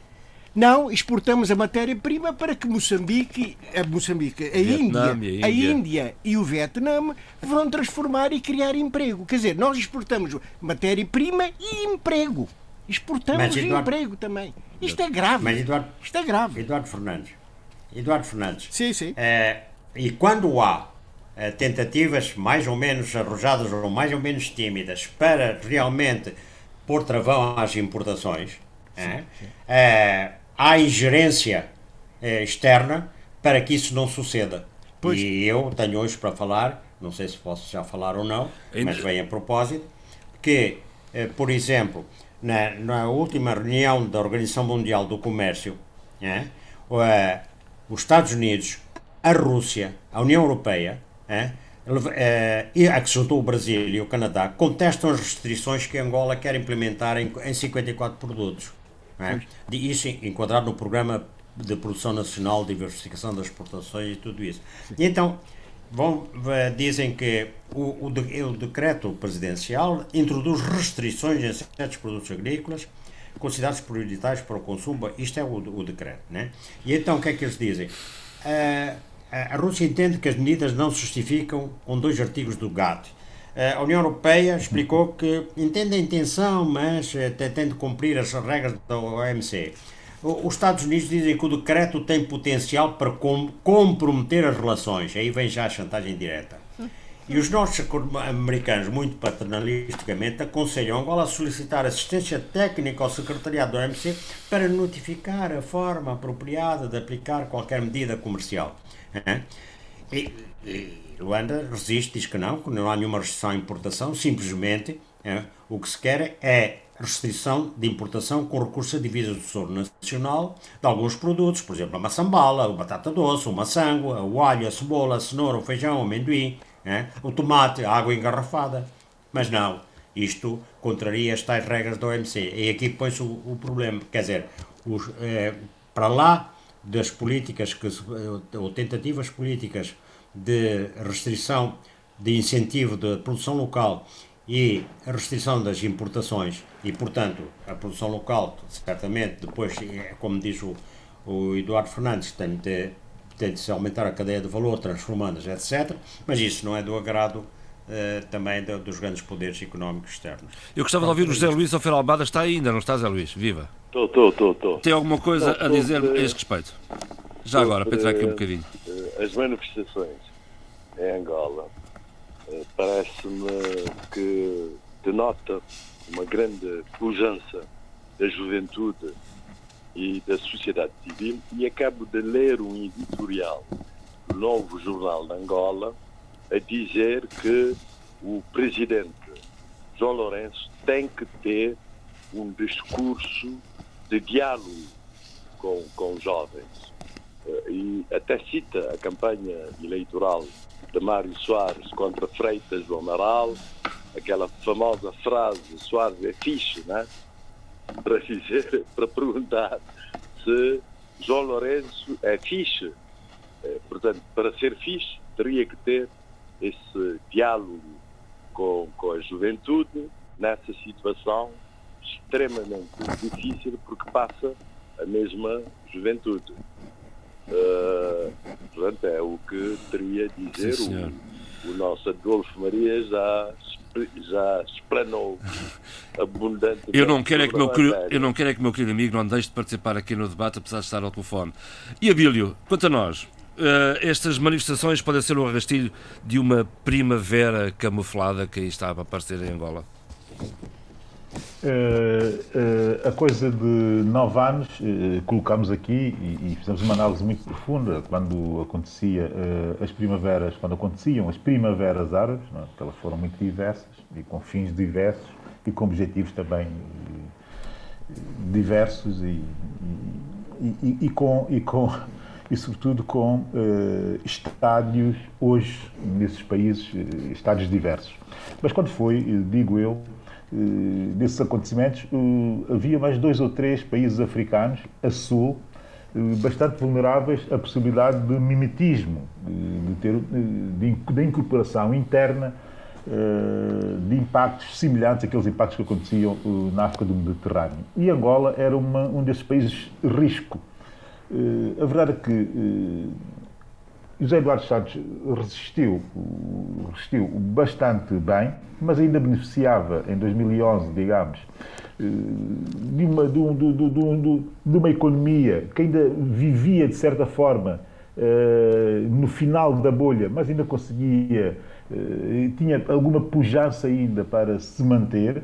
S4: não, exportamos a matéria-prima para que Moçambique, a Moçambique, a Índia, a Índia e o Vietnã vão transformar e criar emprego. Quer dizer, nós exportamos matéria-prima e emprego. Exportamos mas, Eduardo, emprego também. Isto é grave.
S7: Mas Eduardo,
S4: Isto é grave.
S7: Eduardo Fernandes. Eduardo Fernandes.
S4: Sim, sim.
S7: É, e quando há é, tentativas mais ou menos arrojadas ou mais ou menos tímidas para realmente pôr travão às importações, sim, é, sim. É, há ingerência eh, externa para que isso não suceda. Pois. E eu tenho hoje para falar, não sei se posso já falar ou não, Ainda... mas vem a propósito, que, eh, por exemplo, na, na, última reunião da Organização Mundial do Comércio, eh, os Estados Unidos, a Rússia, a União Europeia, e a que juntou o Brasil e o Canadá, contestam as restrições que Angola quer implementar em, em 54 produtos. É? Isso enquadrado no programa de produção nacional, diversificação das exportações e tudo isso. E então, vão, dizem que o, o, de, o, decreto presidencial introduz restrições em certos produtos agrícolas considerados prioritários para o consumo. Isto é o, o decreto. Né? E então, o que é que eles dizem? Uh, a Rússia entende que as medidas não se justificam com dois artigos do GATT a União Europeia explicou que entende a intenção, mas eh, tem de cumprir as regras da OMC. Os Estados Unidos dizem que o decreto tem potencial para comprometer as relações. Aí vem já a chantagem direta. E os nossos americanos, muito paternalisticamente, aconselham Angola a solicitar assistência técnica ao secretariado da OMC para notificar a forma apropriada de aplicar qualquer medida comercial. E, e, Luanda resiste, diz que não, que não há nenhuma restrição à importação, simplesmente o que se quer é restrição de importação com recurso a divisas do Tesouro Nacional de alguns produtos, por exemplo, a maçambala, a batata doce, o maçango, o alho, a cebola, a cenoura, o feijão, o amendoim, o tomate, a água engarrafada. Mas não, isto contraria as tais regras da OMC. E aqui põe-se o, o, problema. Quer dizer, os, é, para lá das políticas, que, ou tentativas políticas de restrição de incentivo da produção local e a restrição das importações e, portanto, a produção local, certamente, depois, é, como diz o, o Eduardo Fernandes, tem de, tem de se aumentar a cadeia de valor, transformando-as, etc. Mas isso não é do agrado Uh, também dos grandes poderes económicos externos.
S2: Eu gostava de ouvir o José Luís Alfeira Albada. Está ainda, não está, José Luís? Viva!
S6: Estou, estou, estou, estou.
S2: Tem alguma coisa a dizer a este respeito? Já agora, para entrar aqui um bocadinho.
S6: Eh, as manifestações em Angola, eh, parece-me que denota uma grande pujança da juventude e da sociedade civil e acabo de ler um editorial do novo jornal de Angola a dizer que o presidente João Lourenço tem que ter um discurso de diálogo com, com jovens. Eh, e até cita a campanha eleitoral de Mário Soares contra Freitas do Amaral, aquela famosa frase Soares é fixe, né? para dizer, para perguntar se João Lourenço é fixe. É, portanto, para ser fixe, teria que ter esse diálogo com, com a juventude nessa situação extremamente difícil porque passa a mesma juventude. Uh, portanto, é o que teria a dizer Sim, o, o, nosso Adolfo Maria já, já explanou abundante.
S2: Eu não, quero é que meu, eu não quero é que o meu querido amigo não deixe de participar aqui no debate, apesar de estar ao telefone. E Abílio, quanto a nós, Uh, estas manifestações podem ser o arrastilho de uma primavera camuflada que aí estava a aparecer em Angola?
S5: Uh, uh, a coisa de nove anos, uh, colocámos aqui e, e, fizemos uma análise muito profunda quando acontecia as primaveras, quando aconteciam as primaveras árabes, é? porque elas foram muito diversas e com fins diversos e com objetivos também diversos e, e, e, com, e, com, e sobretudo com estádios hoje nesses países, estádios diversos. Mas quando foi, digo eu, desses acontecimentos, havia mais dois ou três países africanos a sul bastante vulneráveis à possibilidade de mimetismo, de, ter, de incorporação interna de impactos semelhantes àqueles impactos que aconteciam na África do Mediterrâneo. E Angola era uma, um desses países risco. A verdade é que José Eduardo Santos resistiu, resistiu bastante bem, mas ainda beneficiava em 2011, digamos, de uma, de, um, de, de, de uma economia que ainda vivia, de certa forma, no final da bolha, mas ainda conseguia eh, tinha alguma pujança ainda para se manter.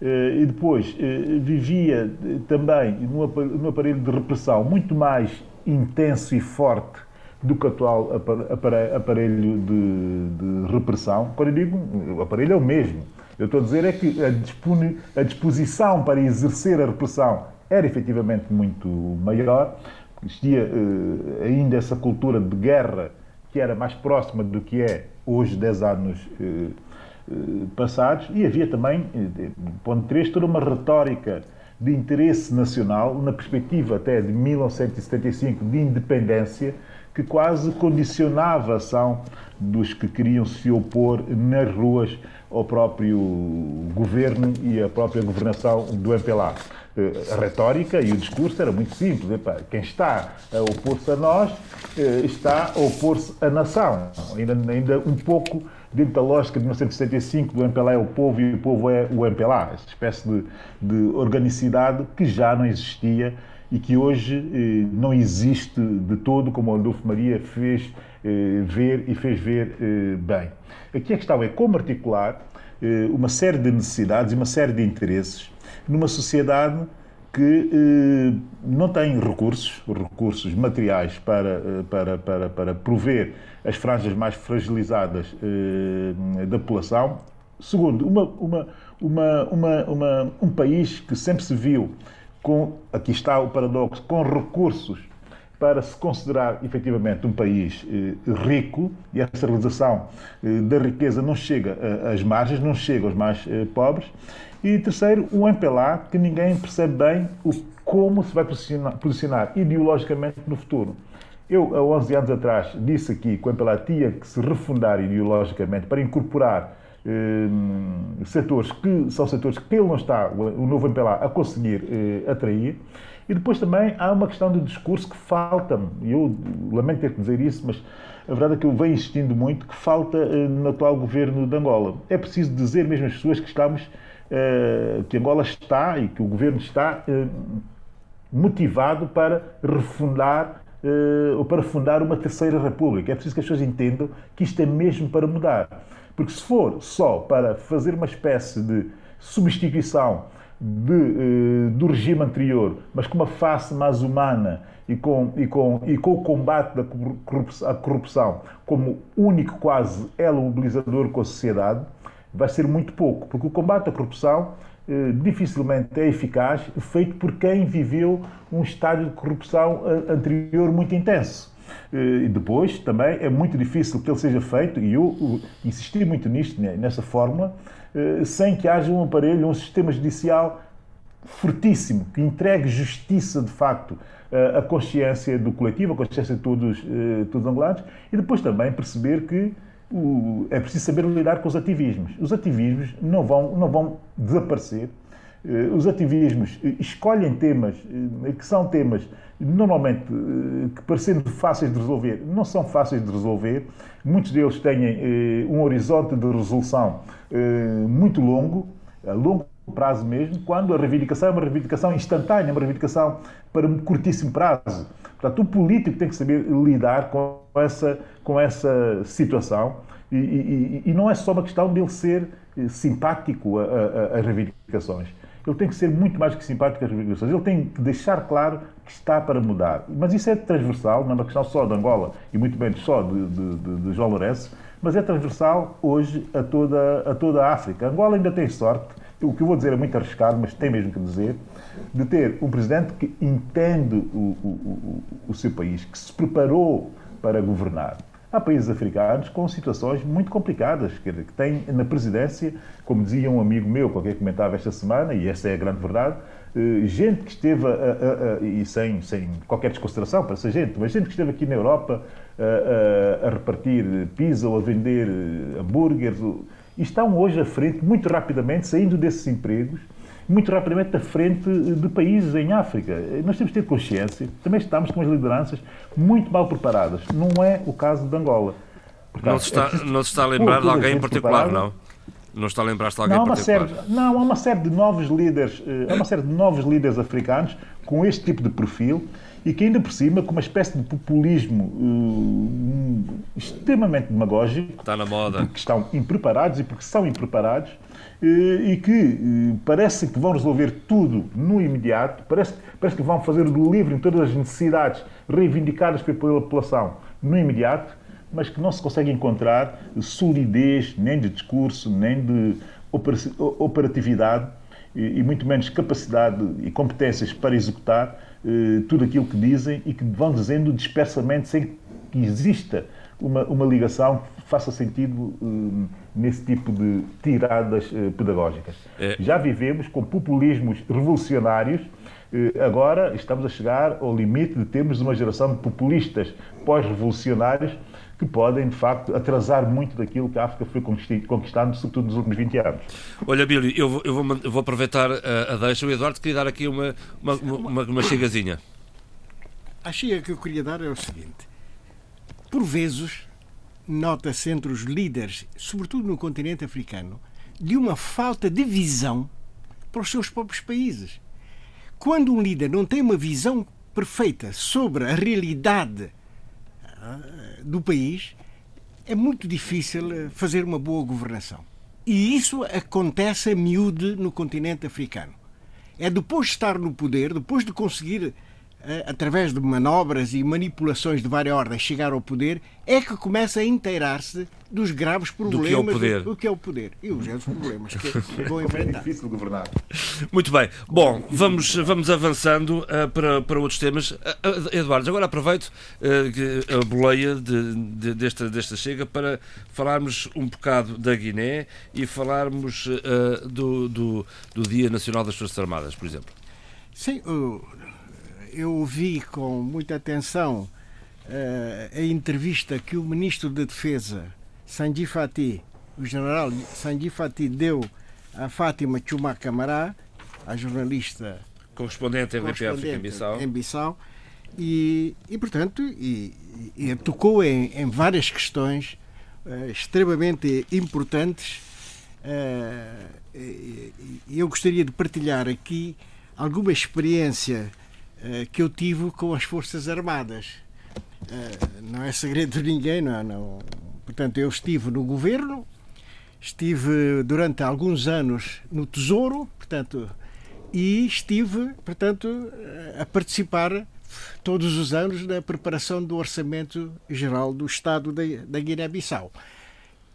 S5: Eh, e depois eh, vivia também num aparelho de repressão muito mais intenso e forte do que o atual aparelho de, de repressão. Quando eu digo, o aparelho é o mesmo. Eu estou a dizer é que a, disposição para exercer a repressão era efetivamente muito maior. Existia ainda essa cultura de guerra que era mais próxima do que é hoje, 10 anos eh, eh, passados, e havia também, eh, ponto 3, toda uma retórica de interesse nacional, na perspectiva até de 1975 de independência, que quase condicionava a ação dos que queriam se opor nas ruas ao próprio governo e à própria governação do MPLA. A retórica e o discurso era muito simples. quem está a opor-se a nós eh, está a opor-se à nação. Ainda, ainda um pouco dentro da lógica de 1975 do MPLA é o povo e o povo é o MPLA. Essa espécie de, de organicidade que já não existia e que hoje eh, não existe de todo, como o Adolfo Maria fez eh, ver e fez ver eh, bem. Aqui a questão é como articular eh, uma série de necessidades e uma série de interesses numa sociedade que eh, não tem recursos, recursos materiais para, eh, para, para, para prover as franjas mais fragilizadas da população. Segundo, uma, uma, uma, uma, um país que sempre se viu com, aqui está o paradoxo, com recursos para se considerar efetivamente um país eh, rico e essa realização eh, da riqueza não chega às margens, não chega aos mais eh, pobres. E terceiro, o MPLA, que ninguém percebe bem o, como se vai posicionar, posicionar ideologicamente no futuro. Eu, há 11 anos atrás, disse aqui que o MPLA tinha que se refundar ideologicamente para incorporar eh, setores que são setores que ele não está, o novo MPLA, a conseguir eh, atrair. E depois também há uma questão de discurso que falta-me, e eu lamento ter que dizer isso, mas a verdade é que eu venho insistindo muito que falta eh, no atual governo de Angola. É preciso dizer mesmo às pessoas que estamos, eh, que Angola está e que o governo está motivado para refundar ou para fundar uma terceira república. É preciso que as pessoas entendam que isto é mesmo para mudar. Porque se for só para fazer uma espécie de substituição de, eh, do regime anterior, mas com uma face mais humana e com, e com, e com o combate da corrupção, à corrupção como único quase elo mobilizador com a sociedade, vai ser muito pouco, porque o combate à corrupção eh, dificilmente é eficaz, feito por quem viveu um estádio de corrupção eh, anterior muito intenso. E depois também é muito difícil que ele seja feito, e eu insisti muito nisto, né, nessa fórmula, eh, sem que haja um aparelho, um sistema judicial fortíssimo, que entregue justiça de facto à consciência do coletivo, à consciência de todos, eh, todos os angolanos, e depois também perceber que é preciso saber lidar com os ativismos. Os ativismos não vão, não vão desaparecer. Eh, os ativismos escolhem temas que são temas normalmente que parecendo fáceis de resolver, não são fáceis de resolver. Muitos deles têm um horizonte de resolução eh, muito longo, a longo prazo mesmo, quando a reivindicação é uma reivindicação instantânea, uma reivindicação para um curtíssimo prazo. Portanto, o político tem que saber lidar com essa, com essa situação e, e, e não é só uma questão de ele ser eh, simpático às reivindicações. Ele tem que ser muito mais que simpático às reivindicações. Ele tem que deixar claro que está para mudar. Mas isso é transversal, não é uma questão só de Angola e muito menos só de, de, de, de João Lourenço, mas é transversal hoje a toda, a toda a África. Angola ainda tem sorte, o que eu vou dizer é muito arriscado, mas tem mesmo que dizer, de ter um presidente que entende o, o, o, o seu país, que se preparou para governar. Há países africanos com situações muito complicadas, que têm na presidência, como dizia um amigo meu, qualquer comentava esta semana, e essa é a grande verdade, eh, gente que esteve, e sem, sem qualquer desconsideração para essa gente, mas gente que esteve aqui na Europa a, repartir pizza ou a vender hambúrgueres, e estão hoje à frente, muito rapidamente, saindo desses empregos, muito rapidamente à frente de países em África. Nós temos que ter consciência, também estamos com as lideranças muito mal preparadas. Não é o caso de Angola.
S2: Portanto, não, se está, é não se está a lembrar de alguém em particular, não? Não está a lembrar-se de alguém
S5: não,
S2: em particular?
S5: Série, não, há uma série de novos líderes, eh, há uma série de novos líderes africanos com este tipo de perfil e que ainda por cima, com uma espécie de populismo uh, extremamente demagógico,
S2: está na moda,
S5: porque estão impreparados e porque são impreparados e que parece que vão resolver tudo no imediato, parece, parece que vão fazer do livro em todas as necessidades reivindicadas pela população no imediato, mas que não se consegue encontrar solidez nem de discurso, nem de operatividade e muito menos capacidade e competências para executar eh, tudo aquilo que dizem e que vão dizendo dispersamente sem que exista uma, uma ligação que faça sentido uh, nesse tipo de tiradas uh, pedagógicas. É. Já vivemos com populismos revolucionários, uh, agora estamos a chegar ao limite de termos uma geração de populistas pós-revolucionários que podem, de facto, atrasar muito daquilo que a África foi conquistando, sobretudo nos últimos 20 anos.
S2: Olha, Billy, eu vou, eu vou, eu vou aproveitar a, a deixa. O Eduardo queria dar aqui uma, uma, uma, uma chegazinha.
S4: A chega que eu queria dar é o seguinte. Por vezes, nota-se entre os líderes, sobretudo no continente africano, de uma falta de visão para os seus próprios países. Quando um líder não tem uma visão perfeita sobre a realidade do país, é muito difícil eh, fazer uma boa governação. E isso acontece a miúde no continente africano. É depois de estar no poder, depois de conseguir através de manobras e manipulações de várias ordens, chegar ao poder, é que começa a inteirar-se dos graves problemas
S2: do que é o poder,
S4: do, do que é o poder e os graves problemas que vão
S5: é
S4: enfrentar.
S5: É difícil governar.
S2: Muito bem. Bom, vamos, vamos avançando uh, para, para outros temas. Uh, Eduardo, agora aproveito uh, a boleia de, de, desta, desta chega para falarmos um bocado da Guiné e falarmos do, do, do Dia Nacional das Forças Armadas, por exemplo.
S4: Sim, eu ouvi com muita atenção uh, a entrevista que o Ministro da Defesa, Sanji Fati, o general Sanji Fati, deu a Fátima Chuma Camará, a jornalista
S2: correspondente, correspondente em Bissau,
S4: em Bissau e, e portanto e, e tocou em, em, várias questões uh, extremamente importantes uh, e, eu gostaria de partilhar aqui alguma experiência eh, que eu tive com as Forças Armadas. Eh, não é segredo de ninguém, não, não. Portanto, eu estive no governo, estive durante alguns anos no Tesouro, portanto, e estive, portanto, eh, a participar todos os anos na preparação do Orçamento Geral do Estado da, Guiné-Bissau.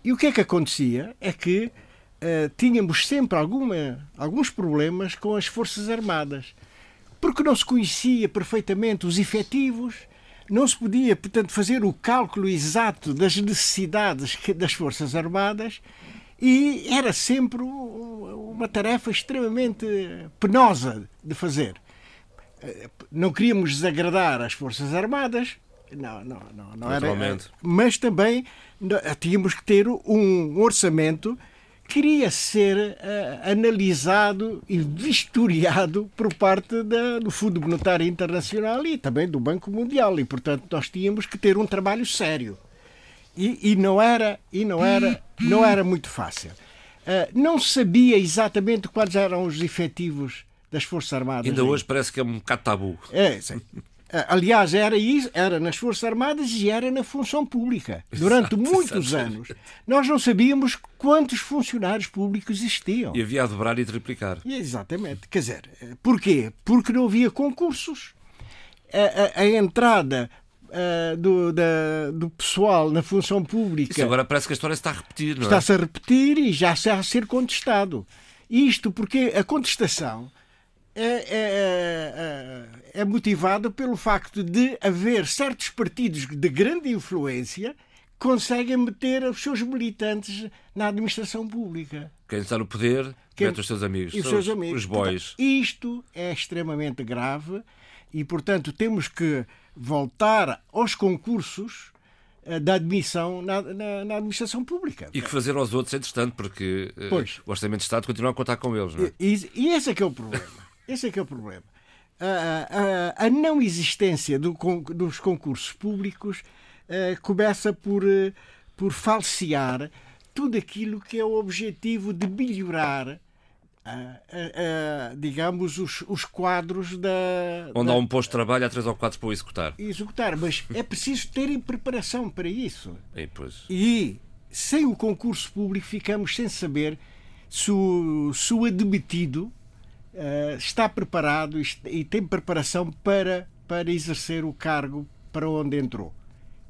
S4: E o que é que acontecia? É que uh, tínhamos sempre alguma, alguns problemas com as Forças Armadas porque não se conhecia perfeitamente os efetivos, não se podia, portanto, fazer o cálculo exato das necessidades das Forças Armadas e era sempre uma tarefa extremamente penosa de fazer. Não queríamos desagradar as Forças Armadas, não, não, não, não era, mas também tínhamos que ter um orçamento queria ser uh, analisado e vistoriado por parte da, do Fundo Monetário Internacional e também do Banco Mundial. E portanto nós tínhamos que ter um trabalho sério. E, e não era e não era não era muito fácil. Uh, não sabia exatamente quais eram os efetivos das Forças Armadas
S2: ainda hoje parece que é um bocado tabu.
S4: É, sim. Eh, aliás, era isso, era nas Forças Armadas e era na função pública. Durante Exato, muitos anos, nós não sabíamos quantos funcionários públicos existiam.
S2: E havia a dobrar e triplicar.
S4: Exatamente. Quer dizer, eh, porquê? Porque não havia concursos. A, a, a entrada Uh, do, da, do pessoal na função pública.
S2: Isso agora parece que a história está a repetir, não
S4: é? Está-se a repetir e já está a ser contestado. Isto porque a contestação é, é, é, é motivada pelo facto de haver certos partidos de grande influência que conseguem meter os seus militantes na administração pública.
S2: Quem está no poder Quem... mete os seus amigos,
S4: e os seus amigos.
S2: os boys.
S4: Isto é extremamente grave e, portanto, temos que voltar aos concursos eh, da admissão na, na, na, administração pública.
S2: E que fazer aos outros, entretanto, porque eh, o Orçamento de Estado continua a contar com eles. Não é?
S4: e, e esse é que é o problema. Esse é que é o problema. A, a, a não existência do, dos concursos públicos uh, começa por, uh, por falsear tudo aquilo que é o objetivo de melhorar Uh, uh, digamos, os, os quadros da.
S2: Onde
S4: da...
S2: há um posto de trabalho, há três ou quatro para o executar.
S4: Executar, mas é preciso terem preparação para isso.
S2: E, pois.
S4: e sem o concurso público ficamos sem saber se o, se o admitido uh, está preparado e tem preparação para, para exercer o cargo para onde entrou.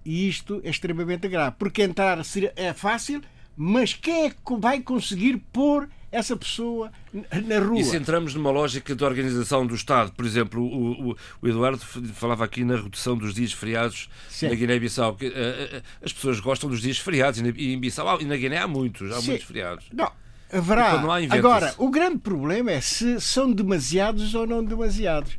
S4: E isto é extremamente grave, porque entrar é fácil, mas quem é que vai conseguir pôr essa pessoa na rua.
S2: E se entramos numa lógica de organização do Estado, por exemplo, o, o, o Eduardo falava aqui na redução dos dias feriados Sim. na Guiné-Bissau. Eh, eh, as pessoas gostam dos dias feriados e em Bissau e na Guiné há muitos, há Sim. muitos feriados.
S4: Não. Haverá. Agora, o grande problema é se são demasiados ou não demasiados.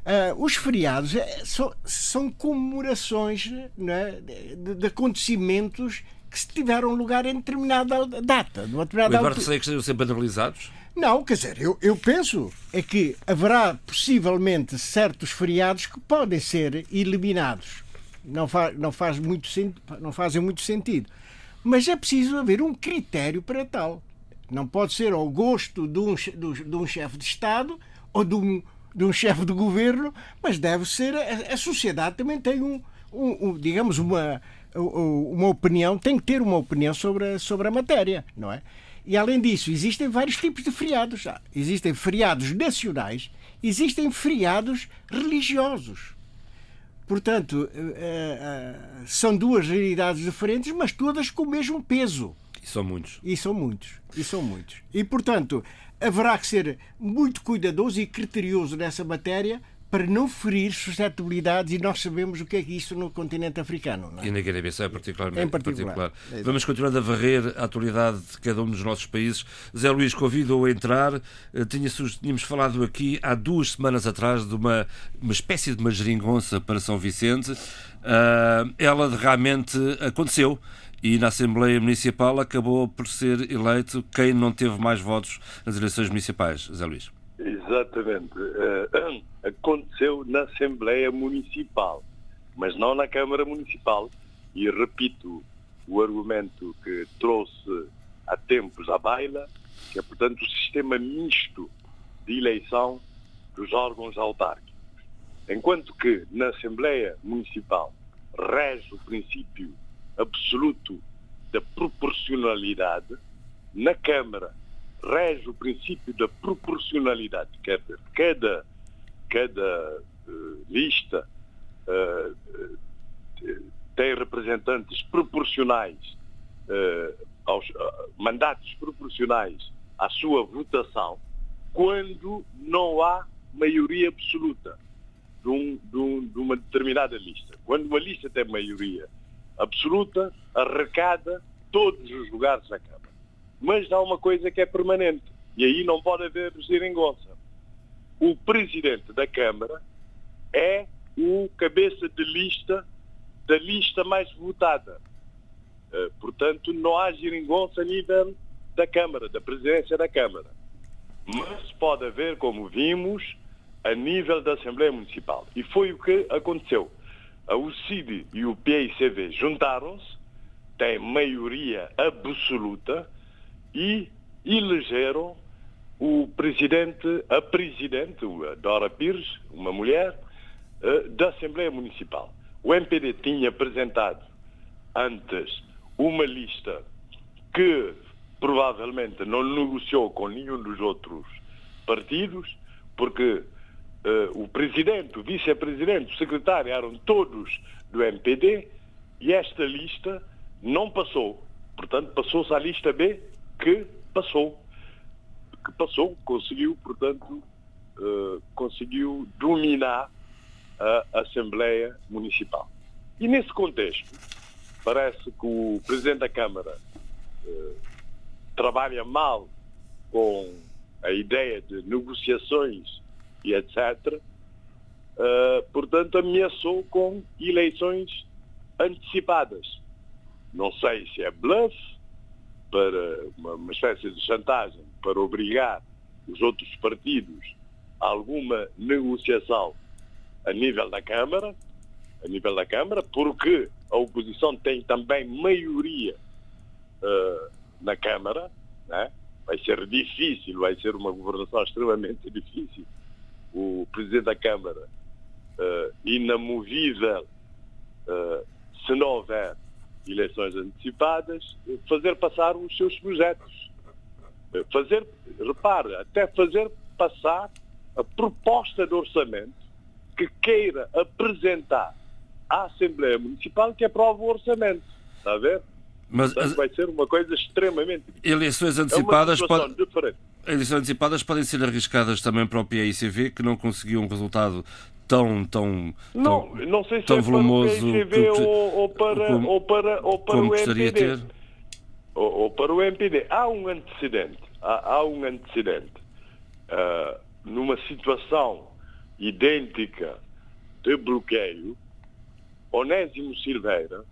S4: Uh, os feriados é, são, são comemorações é, de, de acontecimentos que tiveram lugar em determinada data. Numa determinada
S2: o Eduardo que sejam sempre banalizados?
S4: Não, quer dizer, eu, eu penso é que haverá possivelmente certos feriados que podem ser eliminados. Não, fa, não, faz muito, não fazem muito sentido. Mas é preciso haver um critério para tal. Não pode ser ao gosto de um, de um chefe de Estado ou de um, de um chefe de governo, mas deve ser. A, a sociedade também tem um, um, um digamos, uma, uma opinião, tem que ter uma opinião sobre a, sobre a matéria, não é? E além disso, existem vários tipos de feriados. Existem feriados nacionais, existem feriados religiosos. Portanto, eh, eh, são duas realidades diferentes, mas todas com o mesmo peso.
S2: E são muitos.
S4: E são muitos. E são muitos. E, portanto, haverá que ser muito cuidadoso e criterioso nessa matéria para não ferir suscetibilidades e nós sabemos o que é isso no continente africano.
S2: É? E na Guiné-Bissau particularmente. Em particular. particular. Vamos continuando a varrer a atualidade de cada um dos nossos países. Zé Luís convidou a entrar. Eh, tínhamos falado aqui há duas semanas atrás de uma, uma espécie de uma geringonça para São Vicente. Uh, ela realmente aconteceu e na Assembleia Municipal acabou por ser eleito quem não teve mais votos nas eleições municipais. Zé Luís.
S6: Exatamente. Uh, aconteceu na Assembleia Municipal, mas não na Câmara Municipal. E repito o argumento que trouxe há tempos à baila, que é, portanto, o sistema misto de eleição dos órgãos autárquicos. Enquanto que na Assembleia Municipal rege o princípio absoluto da proporcionalidade, na Câmara rege o princípio da proporcionalidade, quer dizer, cada, cada uh, lista uh, tem representantes proporcionais uh, aos mandatos proporcionais à sua votação quando não há maioria absoluta de, um, de, um, de uma determinada lista. Quando uma lista tem maioria absoluta, arrecada todos os lugares na Câmara. Mas há uma coisa que é permanente, e aí não pode haver geringonça. O presidente da Câmara é o cabeça de lista da lista mais votada. Uh, portanto, não há geringonça a nível da Câmara, da presidência da Câmara. Mas pode haver, como vimos, a nível da Assembleia Municipal. E foi o que aconteceu. A UCID e o PICV juntaram-se, têm maioria absoluta, e elegeram o presidente, a presidente, a Dora Pires, uma mulher, eh, da Assembleia Municipal. O MPD tinha apresentado antes uma lista que provavelmente não negociou com nenhum dos outros partidos, porque uh, o presidente, o vice-presidente, o secretário eram todos do MPD e esta lista não passou. Portanto, passou-se à lista B, que passou. que passou, conseguiu, portanto, uh, conseguiu dominar a Assembleia Municipal. E nesse contexto, parece que o Presidente da Câmara uh, trabalha mal com a ideia de negociações e etc. Uh, portanto, ameaçou com eleições antecipadas. Não sei se é bluff, para uma, uma espécie de chantagem, para obrigar os outros partidos a alguma negociação a nível da Câmara, a nível da Câmara, porque a oposição tem também maioria uh, na Câmara, né? vai ser difícil, vai ser uma governação extremamente difícil. O Presidente da Câmara, uh, inamovível, uh, se não houver eleições antecipadas, fazer passar os seus projetos. Fazer, repare, até fazer passar a proposta de orçamento que queira apresentar à Assembleia Municipal que aprova o orçamento. Está a ver?
S2: Mas
S6: Portanto, vai ser uma coisa extremamente
S2: Eleições antecipadas,
S6: é
S2: pode...
S6: diferente.
S2: Eleições antecipadas podem ser arriscadas também para o PICV, que não conseguiu um resultado tão tão
S6: não,
S2: tão,
S6: não sei se
S2: tão
S6: é
S2: volumoso
S6: para o PICV ou, ou, para,
S2: como,
S6: ou para, ou para o MPD.
S2: ter.
S6: Ou, ou, para o MPD. Há um antecedente. Há, há um antecedente. Uh, numa situação idêntica de bloqueio, Onésimo Silveira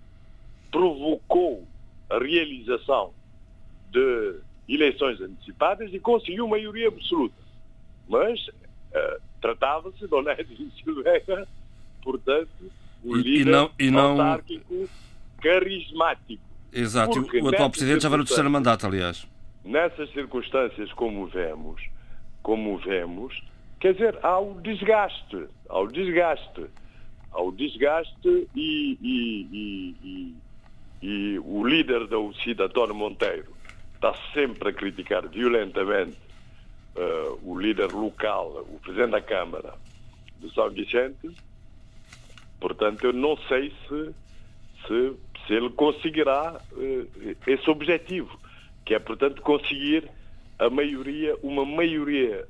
S6: provocou a realização de eleições antecipadas e conseguiu maioria absoluta. Mas uh, tratava-se de Onésimo Silveira, portanto, o
S2: E- e
S6: líder
S2: não- e não-
S6: autárquico carismático.
S2: Exato,
S6: Porque
S2: o atual presidente já vai no terceiro mandato, aliás.
S6: Nessas circunstâncias, como vemos, como vemos, quer dizer, há o desgaste, há o desgaste, há o desgaste e, e- e- e- e o líder da UCID, António Monteiro, está sempre a criticar violentamente eh, o líder local, o presidente da Câmara de São Vicente. Portanto, eu não sei se, se, se ele conseguirá eh, esse objetivo, que é, portanto, conseguir a maioria, uma maioria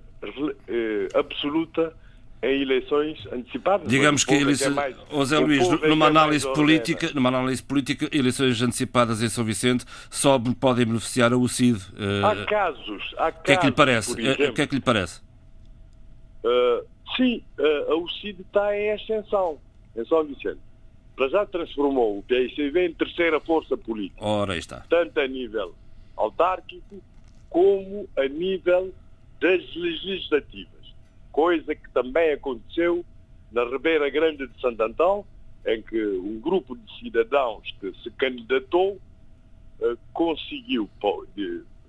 S6: eh, absoluta em eleições antecipadas.
S2: Digamos que,
S6: é é
S2: eleições- Zé
S6: o
S2: Luís,
S6: é
S2: numa
S6: é
S2: análise política, numa análise política, eleições antecipadas em São Vicente só podem beneficiar a UCID. Eh,
S6: Há casos, há
S2: o que é que lhe
S6: casos,
S2: parece? Eh, O que é que lhe parece?
S6: Uh, sim, uh, a UCID está em ascensão em São Vicente. Para já transformou o PICV em terceira força política,
S2: Ora, aí está.
S6: tanto a nível autárquico como a nível das legislativas. Coisa que também aconteceu na Ribeira Grande de Santo Antão, em que um grupo de cidadãos que se candidatou eh, conseguiu,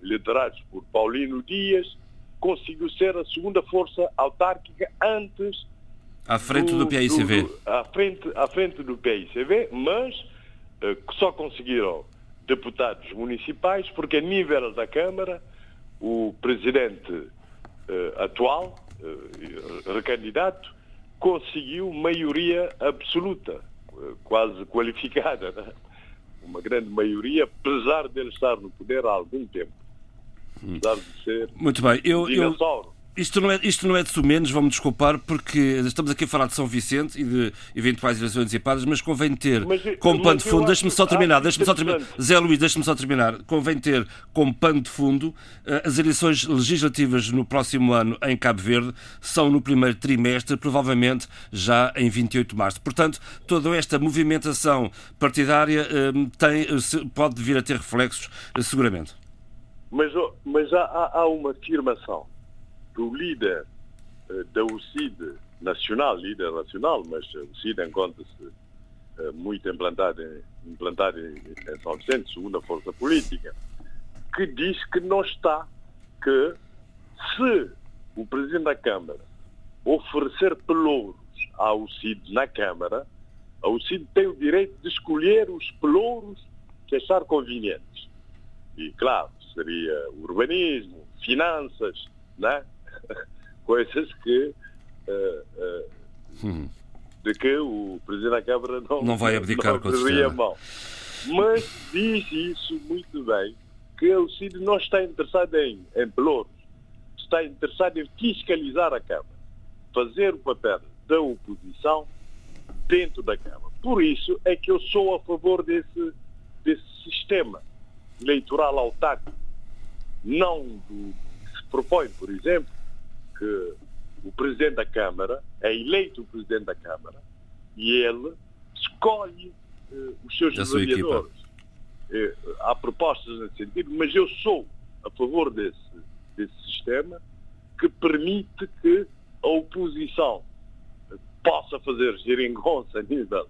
S6: liderados por Paulino Dias, conseguiu ser a segunda força autárquica antes
S2: À frente do, PICV.
S6: do- à, frente, à frente do PICV, mas eh, só conseguiram deputados municipais porque a nível da Câmara o presidente eh, atual, recandidato, conseguiu maioria absoluta, eh, quase qualificada, né? uma grande maioria, apesar dele estar no poder há algum tempo. Apesar de ser
S2: Muito bem. Eu, eu,
S6: dinossauro.
S2: Isto não, é, isto não é de sumenos, vão-me desculpar, porque estamos aqui a falar de São Vicente e de eventuais eleições antecipadas, mas convém ter
S6: Mas-
S2: como
S6: mas
S2: pano de fundo, deixe-me só terminar, deixe-me só terminar. Zé Luís, deixe-me só terminar. Convém ter como pano de fundo eh, as eleições legislativas no próximo ano em Cabo Verde, são no primeiro trimestre, provavelmente já em 28 de março. Portanto, toda esta movimentação partidária eh, tem, eh, pode vir a ter reflexos, eh, seguramente.
S6: Mas, oh, mas há- há uma afirmação do líder eh, da UCID nacional, líder nacional, mas a UCID encontra-se eh, muito implantado em, em São Vicente, segunda força política, que diz que não está, que se o Presidente da Câmara oferecer pelouros à UCID na Câmara, a UCID tem o direito de escolher os pelouros que achar convenientes. E, claro, seria urbanismo, finanças, né? coisas que, eh, eh, de que o Presidente da Câmara não,
S2: Não vai abdicar,
S6: não
S2: com certeza.
S6: mão. Mas diz isso muito bem, que o CID não está interessado em, em pelouros. está interessado em fiscalizar a Câmara, fazer o papel da oposição dentro da Câmara. Por isso é que eu sou a favor desse, desse sistema eleitoral autárquico. Não do, se propõe, por exemplo, que o Presidente da Câmara é eleito o Presidente da Câmara e ele escolhe uh, os seus vereadores. Uh, há propostas nesse sentido, mas eu sou a favor desse, desse sistema que permite que a oposição possa fazer geringonça a nível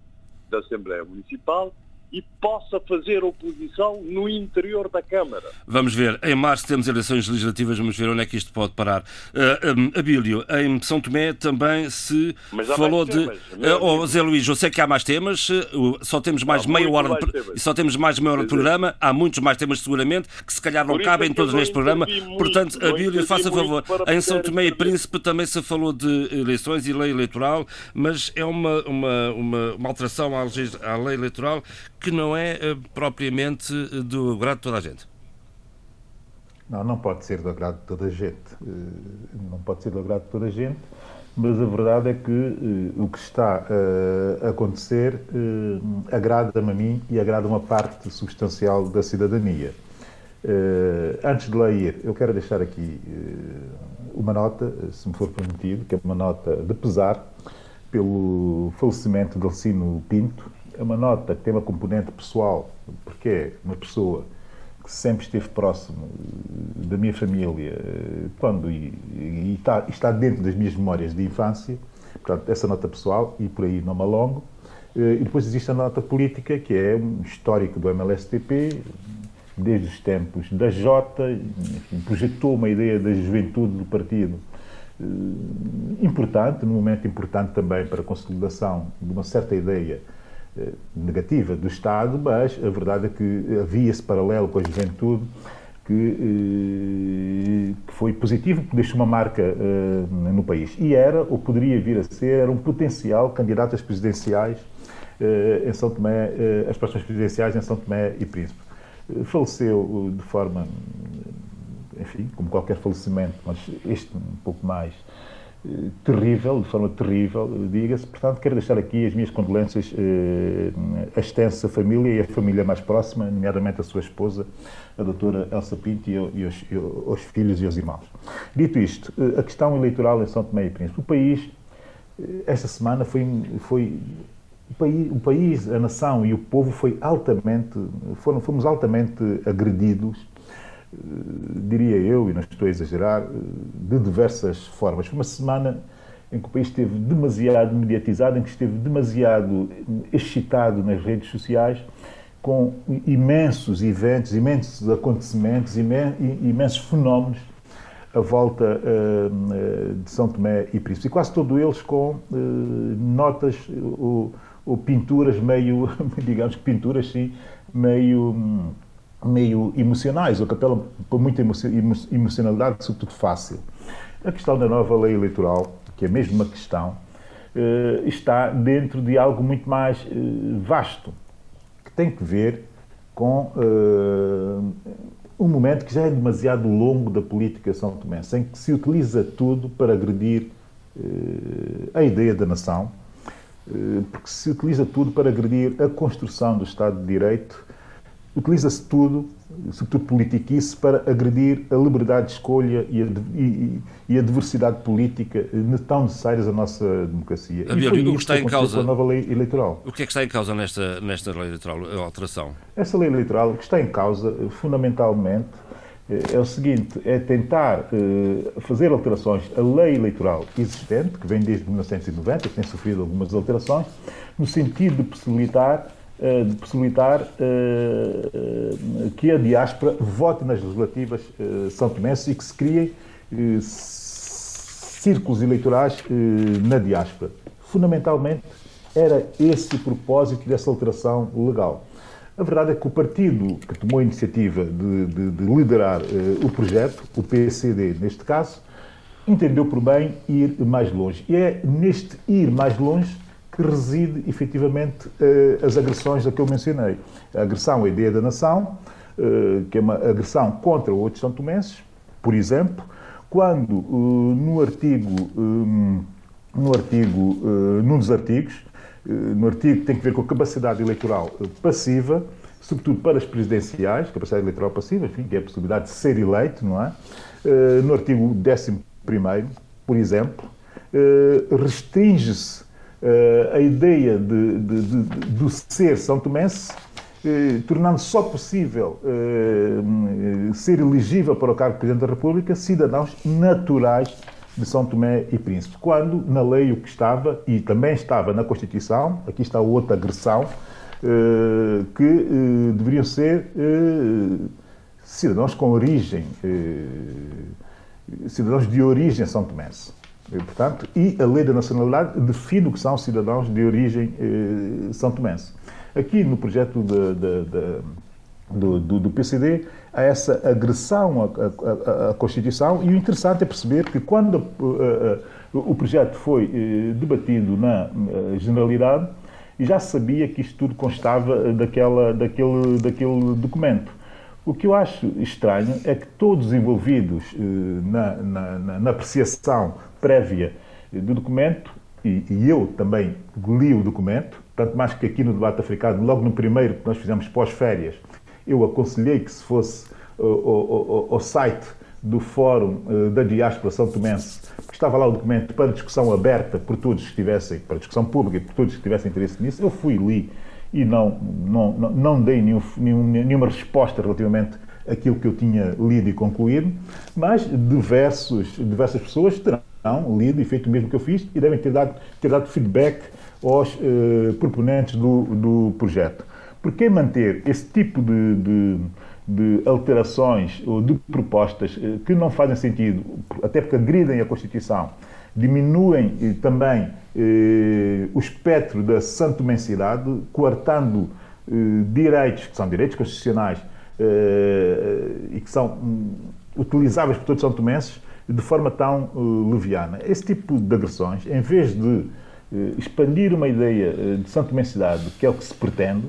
S6: da Assembleia Municipal e possa fazer oposição no interior da Câmara.
S2: Vamos ver. Em março temos eleições legislativas, vamos ver onde é que isto pode parar. Uh, um, Abílio, em São Tomé também se falou de. Temas, uh, oh, Zé Luís, eu sei que há mais temas, uh, só temos mais há meia hora de, só temos mais meia hora de programa, há muitos mais temas seguramente que se calhar não cabem é todos neste programa. Muito, Portanto, Abílio, faça favor. Em São Tomé e Príncipe também se falou de eleições e lei eleitoral, mas é uma, uma, uma, uma alteração à, à lei eleitoral que não é eh, propriamente eh, do agrado de toda a gente.
S5: Não, não pode ser do agrado de toda a gente. Eh, não pode ser do agrado de toda a gente, mas a verdade é que o que está a acontecer agrada-me a mim e agrada uma parte substancial da cidadania. Antes de lá ir, eu quero deixar aqui uma nota, se me for permitido, que é uma nota de pesar pelo falecimento de Alcino Pinto, é uma nota que tem uma componente pessoal, porque é uma pessoa que sempre esteve próximo eh, da minha família eh, quando e, e está, está, dentro das minhas memórias de infância, portanto, essa nota pessoal, e por aí não me alongo. Eh, e depois existe a nota política, que é um histórico do MLSTP, desde os tempos da Jota, enfim, projetou uma ideia da juventude do partido importante, num momento importante também para a consolidação de uma certa ideia negativa do Estado, mas a verdade é que havia esse paralelo com a juventude que, eh, que foi positivo, que deixou uma marca eh, no país. E era, ou poderia vir a ser, era um potencial candidato às presidenciais em São Tomé, às próximas presidenciais em São Tomé e Príncipe. Faleceu de forma, enfim, como qualquer falecimento, mas este um pouco mais terrível, de forma terrível, diga-se. Portanto, quero deixar aqui as minhas condolências eh, à extensa família e à família mais próxima, nomeadamente a sua esposa, a doutora Elsa Pinto, e, e, os, e aos filhos e aos irmãos. Dito isto, eh, a questão eleitoral em São Tomé e Príncipe. O país, eh, esta semana, foi, foi o país, a nação e o povo foi altamente, foram, fomos altamente agredidos diria eu, e não estou a exagerar, de diversas formas. Foi uma semana em que o país esteve demasiado mediatizado, em que esteve demasiado excitado nas redes sociais, com imensos eventos, imensos acontecimentos, imensos fenómenos à volta de São Tomé e Príncipe. E quase todos eles com notas ou, ou, pinturas meio, digamos que pinturas sim, meio hum, meio emocionais, ou que apelam para muita emocionalidade, sobretudo fácil. A questão da nova lei eleitoral, que é mesmo uma questão, eh, está dentro de algo muito mais eh, vasto, que tem que ver com eh, um momento que já é demasiado longo da política São Tomé, em que se utiliza tudo para agredir a ideia da nação, porque se utiliza tudo para agredir a construção do Estado de Direito utiliza-se tudo, sobretudo politiquice, para agredir a liberdade de escolha e a, e, e a diversidade política tão necessárias à nossa democracia.
S2: Abel, o que está em causa?
S5: a nova lei eleitoral.
S2: O que é que está em causa nesta, nesta lei eleitoral, a alteração?
S5: Essa lei eleitoral, o que está em causa, fundamentalmente, eh, é o seguinte, é tentar eh, fazer alterações à lei eleitoral existente, que vem desde 1990, que tem sofrido algumas alterações, no sentido de possibilitar eh, de possibilitar eh, eh, que a diáspora vote nas legislativas são tomenses e que se criem círculos eleitorais na diáspora. Fundamentalmente, era esse o propósito dessa alteração legal. A verdade é que o partido que tomou a iniciativa de, de, de liderar uh, o projeto, o PCD neste caso, entendeu por bem ir mais longe. E é neste ir mais longe que reside efetivamente eh, as agressões a que eu mencionei. A agressão à ideia da nação, eh, que é uma agressão contra outros santomenses, por exemplo, quando no artigo, no artigo, num dos artigos, no artigo que tem a ver com a capacidade eleitoral passiva, sobretudo para as presidenciais, capacidade eleitoral passiva, enfim, que é a possibilidade de ser eleito, não é? No artigo 11, por exemplo, restringe-se a ideia de, de, de, do ser São Tomense eh, tornando só possível eh, ser elegível para o cargo de Presidente da República cidadãos naturais de São Tomé e Príncipe. Quando na lei o que estava, e também estava na Constituição, aqui está outra agressão, que deveriam ser cidadãos com origem, cidadãos de origem São Tomense. E, portanto, e a lei da nacionalidade define o que são cidadãos de origem São Tomense. Aqui no projeto de, de, de, do, do, do, PCD há essa agressão à, à, à, Constituição e o interessante é perceber que quando uh, uh, o projeto foi uh, debatido na Generalidade, já sabia que isto tudo constava daquela, daquele, daquele documento. O que eu acho estranho é que todos os envolvidos na, na, na apreciação prévia do documento, e, e eu também li o documento, tanto mais que aqui no debate africano, logo no primeiro que nós fizemos pós-férias, eu aconselhei que se fosse o, site do Fórum uh, da Diáspora São Tomense, que estava lá o documento para discussão aberta por todos que estivessem, para discussão pública por todos que tivessem interesse nisso, eu fui li e não, não, não, não dei nenhum, nenhum, nenhuma resposta relativamente àquilo que eu tinha lido e concluído, mas diversos, diversas pessoas terão lido e feito o mesmo que eu fiz e devem ter dado, ter dado feedback aos eh, proponentes do, do projeto. Por que manter esse tipo de, de, de, alterações ou de propostas eh, que não fazem sentido, até porque agridem a Constituição, diminuem eh, também eh, o espectro da santomensidade, coartando eh, direitos que são direitos constitucionais eh, e que são um, utilizáveis por todos os santomenses de forma tão leviana. Esse tipo de agressões, em vez de eh, expandir uma ideia eh, de Santo Imensidade, que é o que se pretende,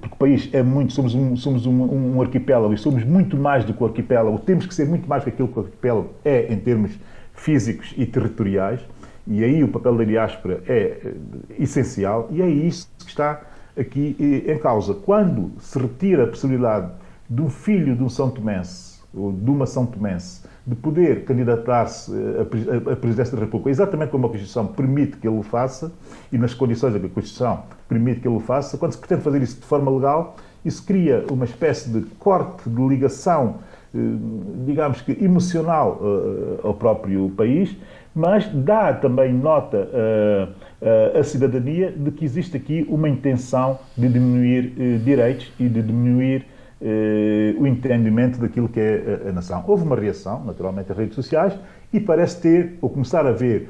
S5: porque o país é muito, somos um, somos um, um, arquipélago e somos muito mais do que o arquipélago, temos que ser muito mais do que aquilo que o arquipélago é em termos físicos e territoriais, e aí o papel da diáspora é essencial, e é isso que está aqui em causa. Quando se retira a possibilidade de um filho de um São Tomense, ou de uma São Tomense, de poder candidatar-se à presidência da República, exatamente como a Constituição permite que ele o faça, e nas condições que a Constituição permite que ele o faça, quando se pretende fazer isso de forma legal, isso cria uma espécie de corte de ligação, eh, digamos que emocional, eh, ao próprio país, mas dá também nota à cidadania de que existe aqui uma intenção de diminuir eh, direitos e de diminuir eh, o entendimento daquilo que é a, a, nação. Houve uma reação, naturalmente, às redes sociais e parece ter, ou começar a ver,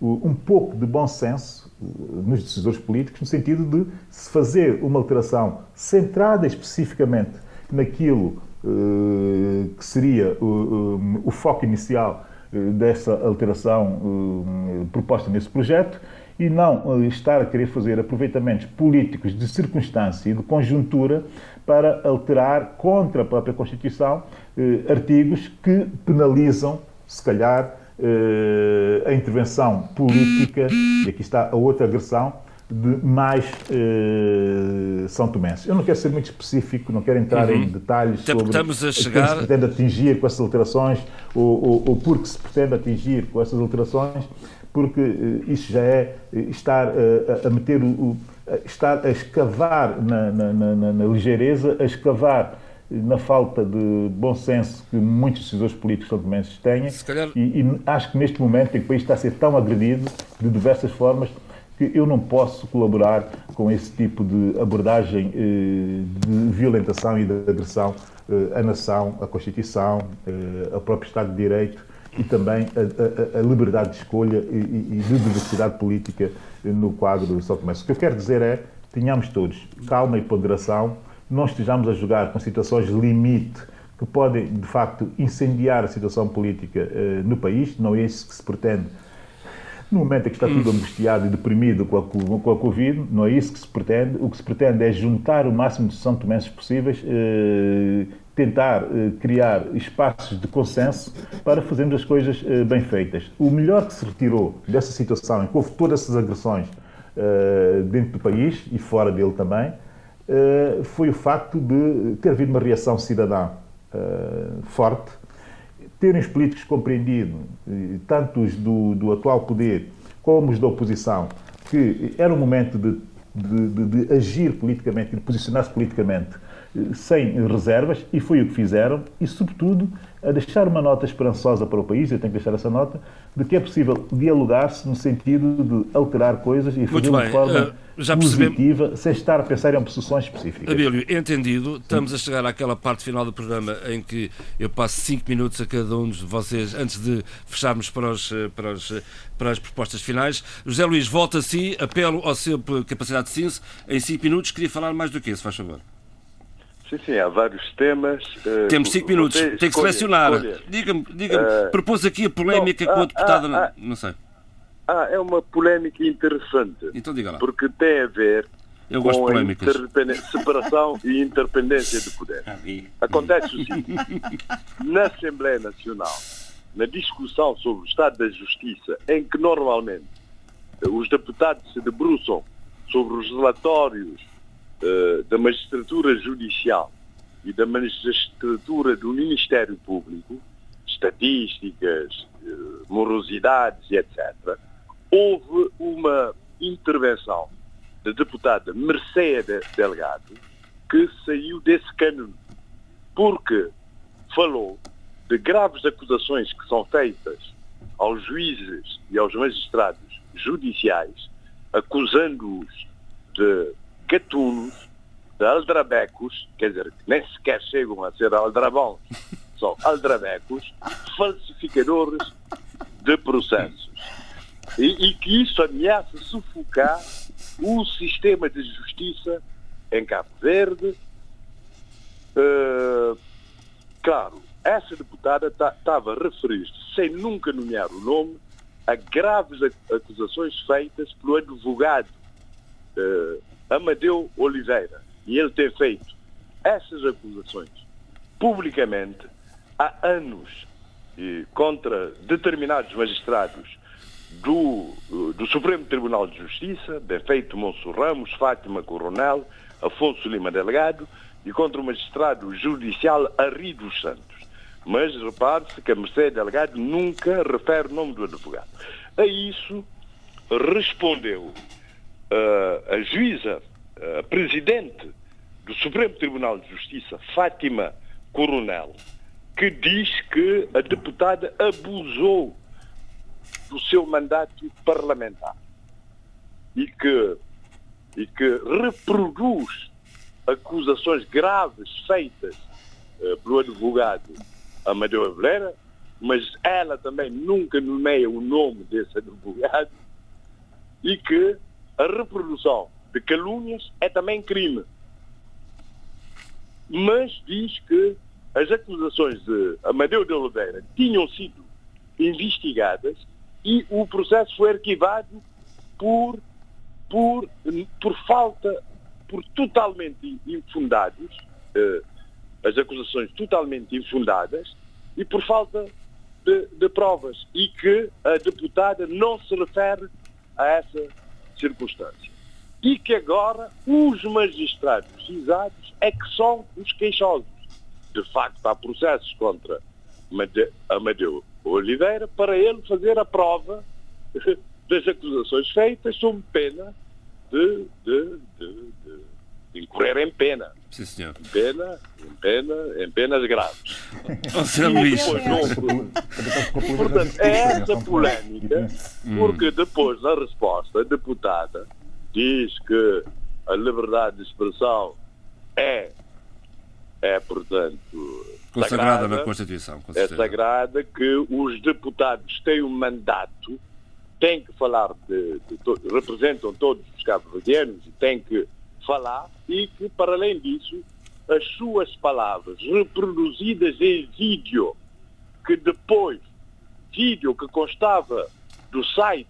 S5: um pouco de bom senso nos decisores políticos, no sentido de se fazer uma alteração centrada especificamente naquilo eh, que seria o, o foco inicial eh, dessa alteração proposta nesse projeto e não estar a querer fazer aproveitamentos políticos de circunstância e de conjuntura para alterar contra a própria Constituição eh, artigos que penalizam, se calhar, eh, a intervenção política, e aqui está a outra agressão, de mais eh, São Tomenses. Eu não quero ser muito específico, não quero entrar uhum. em detalhes sobre
S2: Estamos a chegar...
S5: se pretende atingir com essas alterações ou, ou, ou por que se pretende atingir com essas alterações, porque eh, isso já é eh, estar eh, a, a meter o, o estar a escavar na, na, na, na, ligeireza, a escavar na falta de bom senso que muitos decisores políticos são tomenses têm. Calhar... E, e, acho que neste momento em que o país está a ser tão agredido de diversas formas que eu não posso colaborar com esse tipo de abordagem eh, de violentação e de agressão eh, à nação, à Constituição, eh, ao próprio Estado de Direito e também a, a, a liberdade de escolha e, e, de diversidade política no quadro do São Tomé. O que eu quero dizer é, tenhamos todos calma e ponderação, não estejamos a jogar com situações limite que podem, de facto, incendiar a situação política uh, no país, não é isso que se pretende no momento em que está tudo angustiado e deprimido com a, com a Covid, não é isso que se pretende. O que se pretende é juntar o máximo de São Tomenses possíveis, eh, tentar eh, criar espaços de consenso para fazermos as coisas eh, bem feitas. O melhor que se retirou dessa situação, em que houve todas essas agressões eh, dentro do país e fora dele também, foi o facto de ter havido uma reação cidadã forte, terem os políticos compreendido, tanto os do, do atual poder como os da oposição, que era um momento de, de, de, de agir politicamente, de posicionar-se politicamente sem reservas, e foi o que fizeram, e, sobretudo, a deixar uma nota esperançosa para o país, eu tenho que deixar essa nota, de que é possível dialogar-se no sentido de alterar coisas e fazer de forma uh, já positiva, sem estar a pensar em posições específicas.
S2: Abílio, entendido, estamos a chegar àquela parte final do programa em que eu passo 5 minutos a cada um de vocês antes de fecharmos para, os, eh, para, os, eh, para as propostas finais. José Luís, volta a si, apelo ao seu capacidade de síntese, em 5 minutos, queria falar mais do que isso, faz favor.
S6: Sim, sim, há vários temas.
S2: Uh, Temos cinco minutos, tem que selecionar. Diga-me, diga uh, propôs aqui a polémica não, com a ah, deputada. Ah, ah, não sei.
S6: Ah, é uma polémica interessante.
S2: Então diga lá.
S6: Porque tem a ver
S2: Eu gosto com
S6: a separação e independência de poder. Acontece o seguinte: na Assembleia Nacional, na discussão sobre o Estado da Justiça, em que normalmente os deputados se debruçam sobre os relatórios eh, da magistratura judicial e da magistratura do Ministério Público, estatísticas, uh, morosidades e etc., houve uma intervenção da deputada Mercedes Delgado que saiu desse cânone, porque falou de graves acusações que são feitas aos juízes e aos magistrados judiciais, acusando-os de gatunos, de aldrabecos, quer dizer, que nem sequer chegam a ser aldrabões, são aldrabecos, falsificadores de processos. E, e, que isso ameaça sufocar o sistema de justiça em Cabo Verde. Uh, claro, essa deputada estava a referir-se, sem nunca nomear o nome, a graves acusações feitas pelo advogado uh, Amadeu Oliveira, e ele tem feito essas acusações publicamente há anos contra determinados magistrados do, do Supremo Tribunal de Justiça, bem feito Monso Ramos, Fátima Coronel, Afonso Lima Delegado, e contra o magistrado judicial Arri dos Santos. Mas repare-se que a Mercedes Delegado nunca refere o nome do advogado. A isso respondeu uh, a juíza, a presidente do Supremo Tribunal de Justiça, Fátima Coronel, que diz que a deputada abusou do seu mandato parlamentar e que, e que reproduz acusações graves feitas uh, pelo advogado Amadeu Aveleira, mas ela também nunca nomeia o nome desse advogado e que a reprodução de calúnias é também crime. Mas diz que as acusações de Amadeu de Oliveira tinham sido investigadas e o processo foi arquivado por, por, por falta, por totalmente infundados, eh, as acusações totalmente infundadas e por falta de, de provas e que a deputada não se refere a essa circunstância. E que agora os magistrados cisados é que são os queixosos. De facto, há processos contra Amadeu Oliveira para ele fazer a prova das acusações feitas sob pena de, de, de, de incorrer em pena.
S2: Sim, senhor.
S6: Em pena, em pena, em penas graves.
S2: Oh, Luís.
S6: Portanto, é essa polémica, porque depois na resposta a deputada diz que a liberdade de expressão é, é portanto,
S2: consagrada sagrada, na Constituição.
S6: é sagrada que os deputados têm um mandato, têm que falar de, de, de representam todos os cabo-verdianos e têm que falar e que, para além disso, as suas palavras reproduzidas em vídeo, que depois, vídeo que constava do site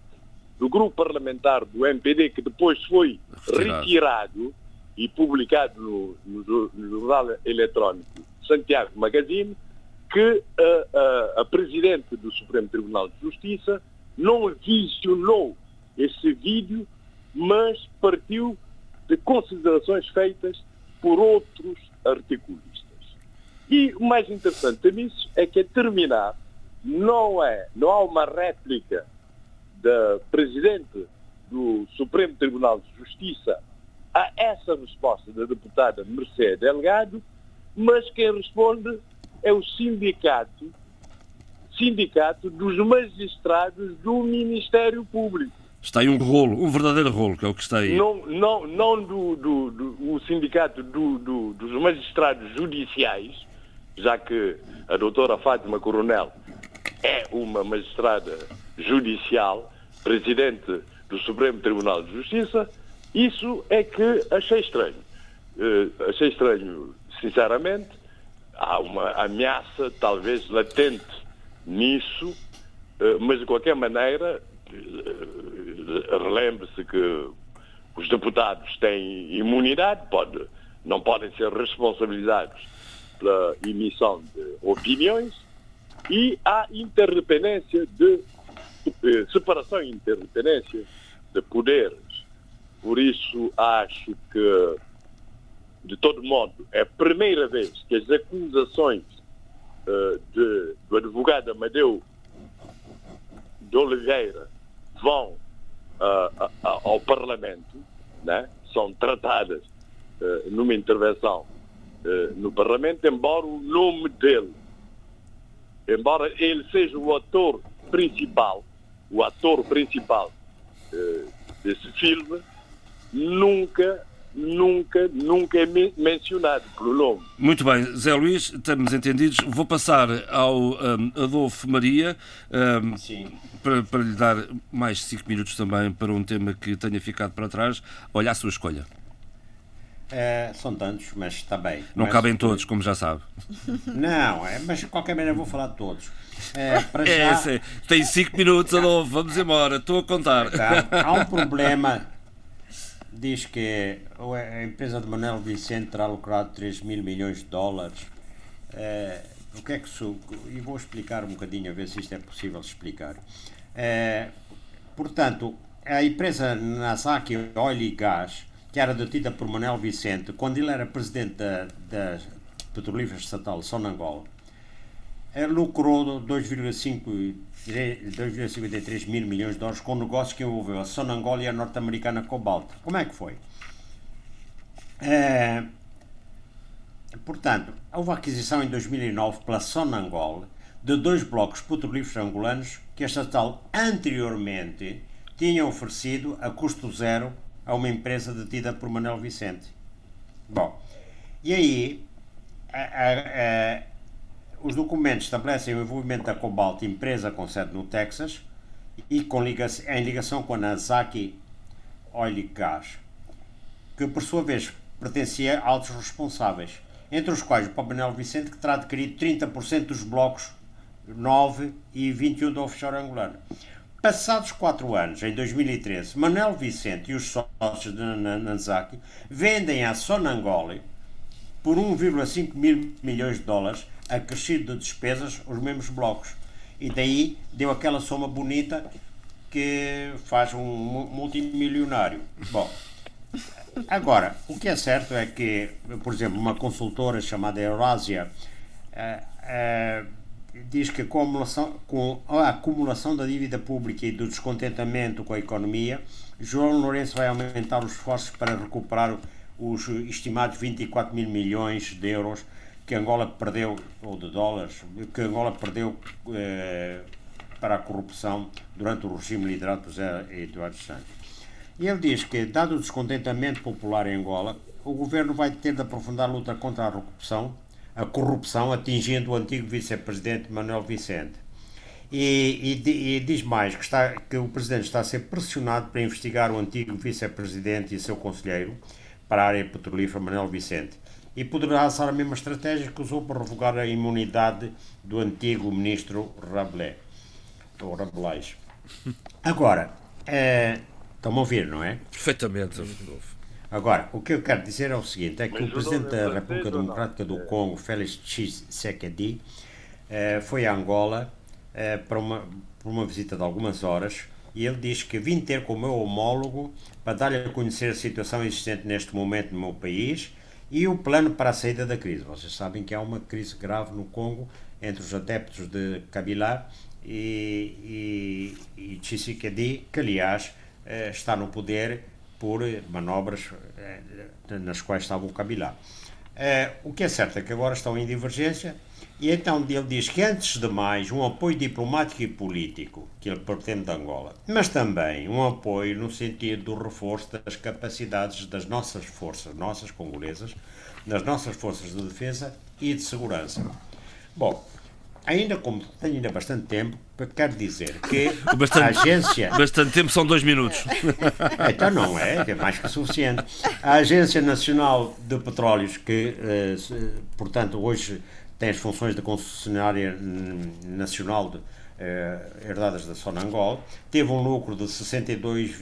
S6: do grupo parlamentar do MPD, que depois foi retirado, retirado e publicado no, no, no, jornal eletrónico Santiago Magazine que a, a, a Presidente do Supremo Tribunal de Justiça não visionou esse vídeo, mas partiu de considerações feitas por outros articulistas. E o mais interessante nisso é que, a terminar, não, é, não há uma réplica da Presidente do Supremo Tribunal de Justiça a essa resposta da deputada Mercedes Delgado, mas quem responde é o sindicato, sindicato dos magistrados do Ministério Público.
S2: Está aí um rolo, um verdadeiro rolo, que é o que está aí.
S6: Não, não, não do, do, do o sindicato do, do, dos magistrados judiciais, já que a doutora Fátima Coronel é uma magistrada judicial, presidente do Supremo Tribunal de Justiça, isso é que achei estranho. Uh, achei estranho, sinceramente. Há uma ameaça, talvez latente, nisso, uh, mas de qualquer maneira, relembre-se que os deputados têm imunidade, pode, não podem ser responsabilizados pela emissão de opiniões e há interdependência de separação e interdependência de poderes. Por isso acho que, de todo modo, é a primeira vez que as acusações uh, de, do advogado Amadeu de Oliveira vão uh, uh, ao Parlamento, né? são tratadas numa intervenção no Parlamento, embora o nome dele, embora ele seja o ator principal, o ator principal desse filme, nunca, nunca, nunca é mencionado pelo nome.
S2: Muito bem, Zé Luís, estamos entendidos. Vou passar ao um, Adolfo Maria um, para, para, lhe dar mais cinco minutos também para um tema que tenha ficado para trás. Olha a sua escolha.
S7: É, são tantos, mas está bem.
S2: Não mas, cabem todos, como já sabe.
S7: Não, é, mas de qualquer maneira vou falar de todos. É,
S2: para é, já... É, tem cinco minutos, Adolfo, vamos embora, estou a contar.
S7: Tá. Há um problema diz que a empresa de Manuel Vicente terá lucrado 3 mil milhões de dólares. É, o que é que sou? E vou explicar um bocadinho a ver se isto é possível explicar. É, portanto, a empresa Nasaki Oil e Gás, que era detida por Manuel Vicente, quando ele era presidente da, da Petrolífera Estatal Sonangol, lucrou 2,5 2,53 mil milhões de dólares com um negócio que envolveu a Sonangol e a norte-americana Cobalt. Como é que foi? É, portanto, houve aquisição em 2009 pela Sonangol de dois blocos petrolíferos angolanos que a estatal anteriormente tinha oferecido a custo zero a uma empresa detida por Manuel Vicente. Bom, e aí a, a, a os documentos estabelecem o envolvimento da Cobalt, empresa com sede no Texas, e com em ligação com a Nazaki Oil Gas, que por sua vez pertencia a altos responsáveis, entre os quais o Pabanel Vicente, que terá adquirido 30% dos blocos 9 e 21 da offshore angolana. Passados quatro anos, em 2013, Manuel Vicente e os sócios de Nanzaki vendem à Sonangoli por 1,5 mil milhões de dólares acrescido de despesas os mesmos blocos. E daí deu aquela soma bonita que faz um multimilionário. Bom, agora, o que é certo é que, por exemplo, uma consultora chamada Eurásia uh, uh, diz que com a, acumulação, com a acumulação da dívida pública e do descontentamento com a economia, João Lourenço vai aumentar os esforços para recuperar os estimados 24 mil milhões de euros que Angola perdeu, ou de dólares, que Angola perdeu eh, para a corrupção durante o regime liderado por José Eduardo Santos. E ele diz que, dado o descontentamento popular em Angola, o governo vai ter de aprofundar a luta contra a corrupção, a corrupção atingindo o antigo vice-presidente Manuel Vicente. E, e, e, diz mais que, está, que o presidente está a ser pressionado para investigar o antigo vice-presidente e seu conselheiro para a área petrolífera Manuel Vicente e poderá usar a mesma estratégia que usou para revogar a imunidade do antigo ministro Rabelais. Ou Rabelais. Agora, é, estão-me a ouvir, não é?
S2: Perfeitamente.
S7: Agora, o que eu quero dizer é o seguinte: é que o presidente da República Democrática do Congo, Félix Tshisekedi, eh, foi a Angola eh, para, uma, para uma visita de algumas horas e ele diz que vim ter com o meu homólogo para dar-lhe a conhecer a situação existente neste momento no meu país e o plano para a saída da crise. Vocês sabem que há uma crise grave no Congo entre os adeptos de Kabila e, e, e Tshisekedi, que aliás eh, está no poder por manobras eh, nas quais estava o Kabila. Eh, o que é certo é que agora estão em divergência e então ele diz que antes de mais um apoio diplomático e político que ele pretende de Angola, mas também um apoio no sentido do reforço das capacidades das nossas forças, nossas congolesas, das nossas forças de defesa e de segurança. Bom, ainda como tenho ainda bastante tempo, quero dizer que
S2: bastante,
S7: a agência.
S2: Bastante tempo são dois minutos.
S7: Então não é, é mais que suficiente. A Agência Nacional de Petróleos, que, eh, portanto, hoje tem as funções de concessionária nacional de, eh, herdadas da Sonangol, teve um lucro de 62,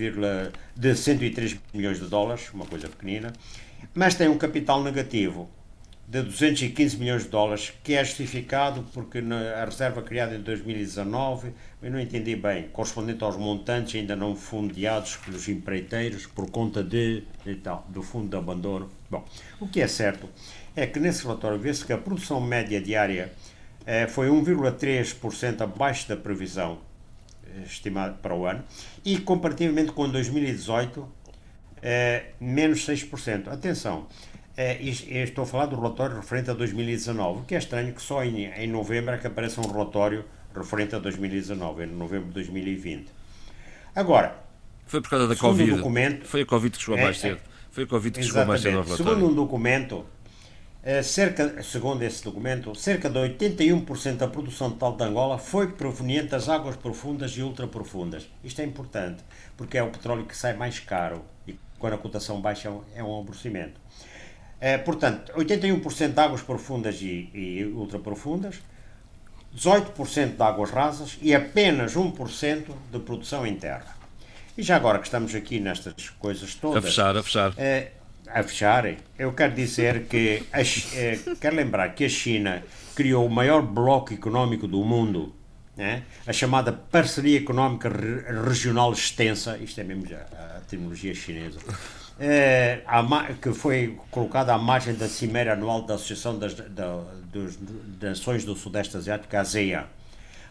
S7: de 103 milhões de dólares, uma coisa pequenina, mas tem um capital negativo de 215 milhões de dólares, que é justificado porque a reserva criada em 2019, eu não entendi bem, correspondente aos montantes ainda não fundeados pelos empreiteiros por conta de, e tal, do fundo de abandono. Bom, o que é certo é que nesse relatório vê-se que a produção média diária eh, foi 1,3% abaixo da previsão eh, estimada para o ano e comparativamente com 2018 eh, menos 6%. Atenção, é, estou a falar do relatório referente a 2019, o que é estranho que só em, em novembro é que apareça um relatório referente a 2019, em novembro de 2020. Agora,
S2: foi por causa da Covid. Um documento, foi a Covid que chegou é, mais cedo. Foi a Covid que chegou mais cedo ao relatório.
S7: Segundo um documento, é, cerca, segundo esse documento, cerca de 81% da produção total de Angola foi proveniente das águas profundas e ultraprofundas. Isto é importante, porque é o petróleo que sai mais caro e quando a cotação baixa é um aborrecimento. É, portanto, 81% de águas profundas e, e ultraprofundas, 18% de águas rasas e apenas 1% de produção em terra. E já agora que estamos aqui nestas coisas todas.
S2: A fechar, a fechar.
S7: É, a fechar, eu quero dizer que. A, é, quero lembrar que a China criou o maior bloco económico do mundo, né? a chamada Parceria Económica Regional Extensa, isto é mesmo a, a terminologia chinesa é, que foi colocada à margem da Cimeira Anual da Associação das, da, dos, Nações do Sudeste Asiático, a ASEAN.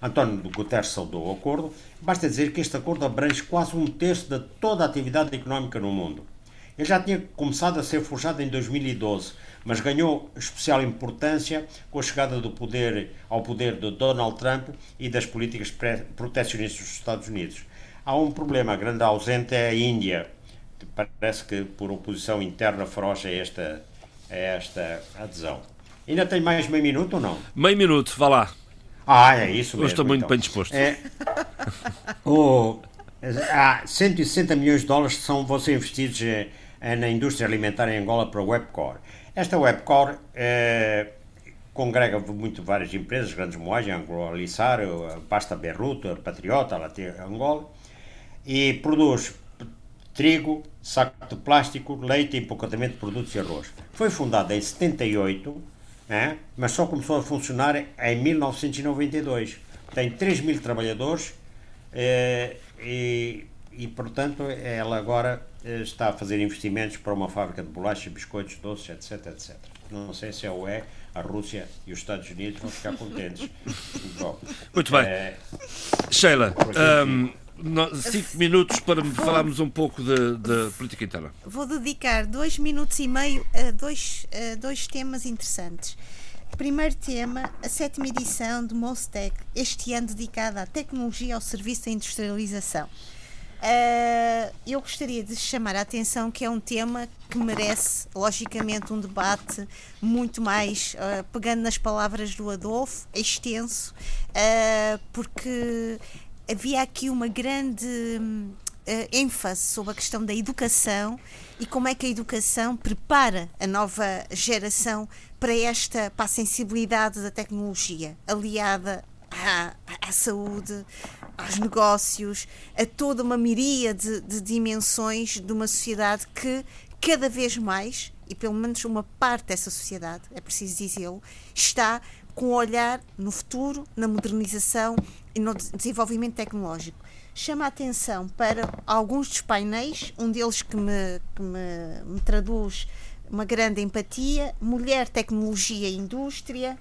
S7: António Guterres saudou o acordo. Basta dizer que este acordo abrange quase um terço de toda a atividade económica no mundo. Ele já tinha começado a ser forjado em 2012, mas ganhou especial importância com a chegada do poder ao poder de Donald Trump e das políticas protecionistas dos Estados Unidos. Há um problema, a grande ausente é a Índia, parece que por oposição interna feroz a esta, a esta adesão. Ainda tem mais meio minuto ou não?
S2: Meio minuto, vá lá.
S7: Ah, é isso mesmo.
S2: Eu estou muito então. bem disposto.
S7: É, o, há 160 milhões de dólares que são, vão ser investidos eh, na indústria alimentar em Angola para a Webcore. Esta Webcore eh, congrega muito várias empresas, grandes moagens, Angola Lissar, Pasta Berruto, Patriota, Angola, e produz trigo, saco de plástico, leite, empacotamente de produtos e arroz. Foi fundada em 78, né, mas só começou a funcionar em 1992. Tem 3 mil trabalhadores eh, e, e, portanto, ela agora eh, está a fazer investimentos para uma fábrica de bolachas, biscoitos, doces, etc, etc. Não sei se é o é, a Rússia e os Estados Unidos vão ficar contentes.
S2: Bom, Muito bem. É, Sheila, um, cinco minutos para falarmos um pouco de, política interna.
S3: Vou dedicar dois minutos e meio a dois, a dois temas interessantes. Primeiro tema, a sétima edição do Mostec, este ano dedicada à tecnologia ao serviço da industrialização. Uh, eu gostaria de chamar a atenção que é um tema que merece, logicamente, um debate muito mais, uh, pegando nas palavras do Adolfo, extenso, uh, porque havia aqui uma grande ênfase sobre a questão da educação e como é que a educação prepara a nova geração para esta para a sensibilidade da tecnologia, aliada à, à saúde, aos negócios, a toda uma miríade de, dimensões de uma sociedade que cada vez mais, e pelo menos uma parte dessa sociedade, é preciso dizê-lo, está com o olhar no futuro, na modernização e no desenvolvimento tecnológico. Chama a atenção para alguns dos painéis, um deles que me, que me, me traduz uma grande empatia, mulher, tecnologia e indústria,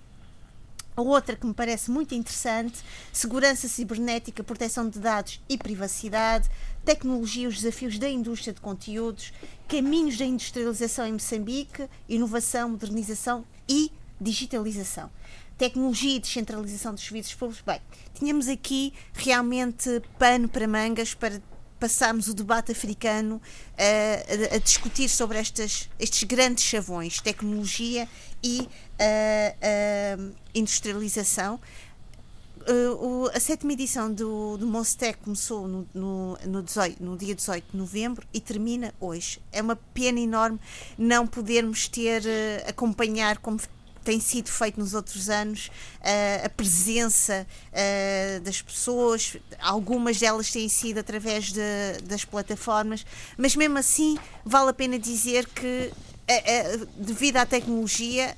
S3: a outra que me parece muito interessante, segurança cibernética, proteção de dados e privacidade, tecnologia os desafios da indústria de conteúdos, caminhos da industrialização em Moçambique, inovação, modernização e digitalização. Tecnologia e descentralização dos serviços públicos. Bem, tínhamos aqui realmente pano para mangas para passarmos o debate africano uh, a, a, discutir sobre estas, estes grandes chavões, tecnologia e uh, uh, industrialização. O, a sétima edição do, do Mostec começou no, no, no, 18, no dia 18 de novembro e termina hoje. É uma pena enorme não podermos ter, acompanhar como tem sido feito nos outros anos, uh, a presença das pessoas, algumas delas têm sido através de, das plataformas, mas mesmo assim vale a pena dizer que, devido à tecnologia,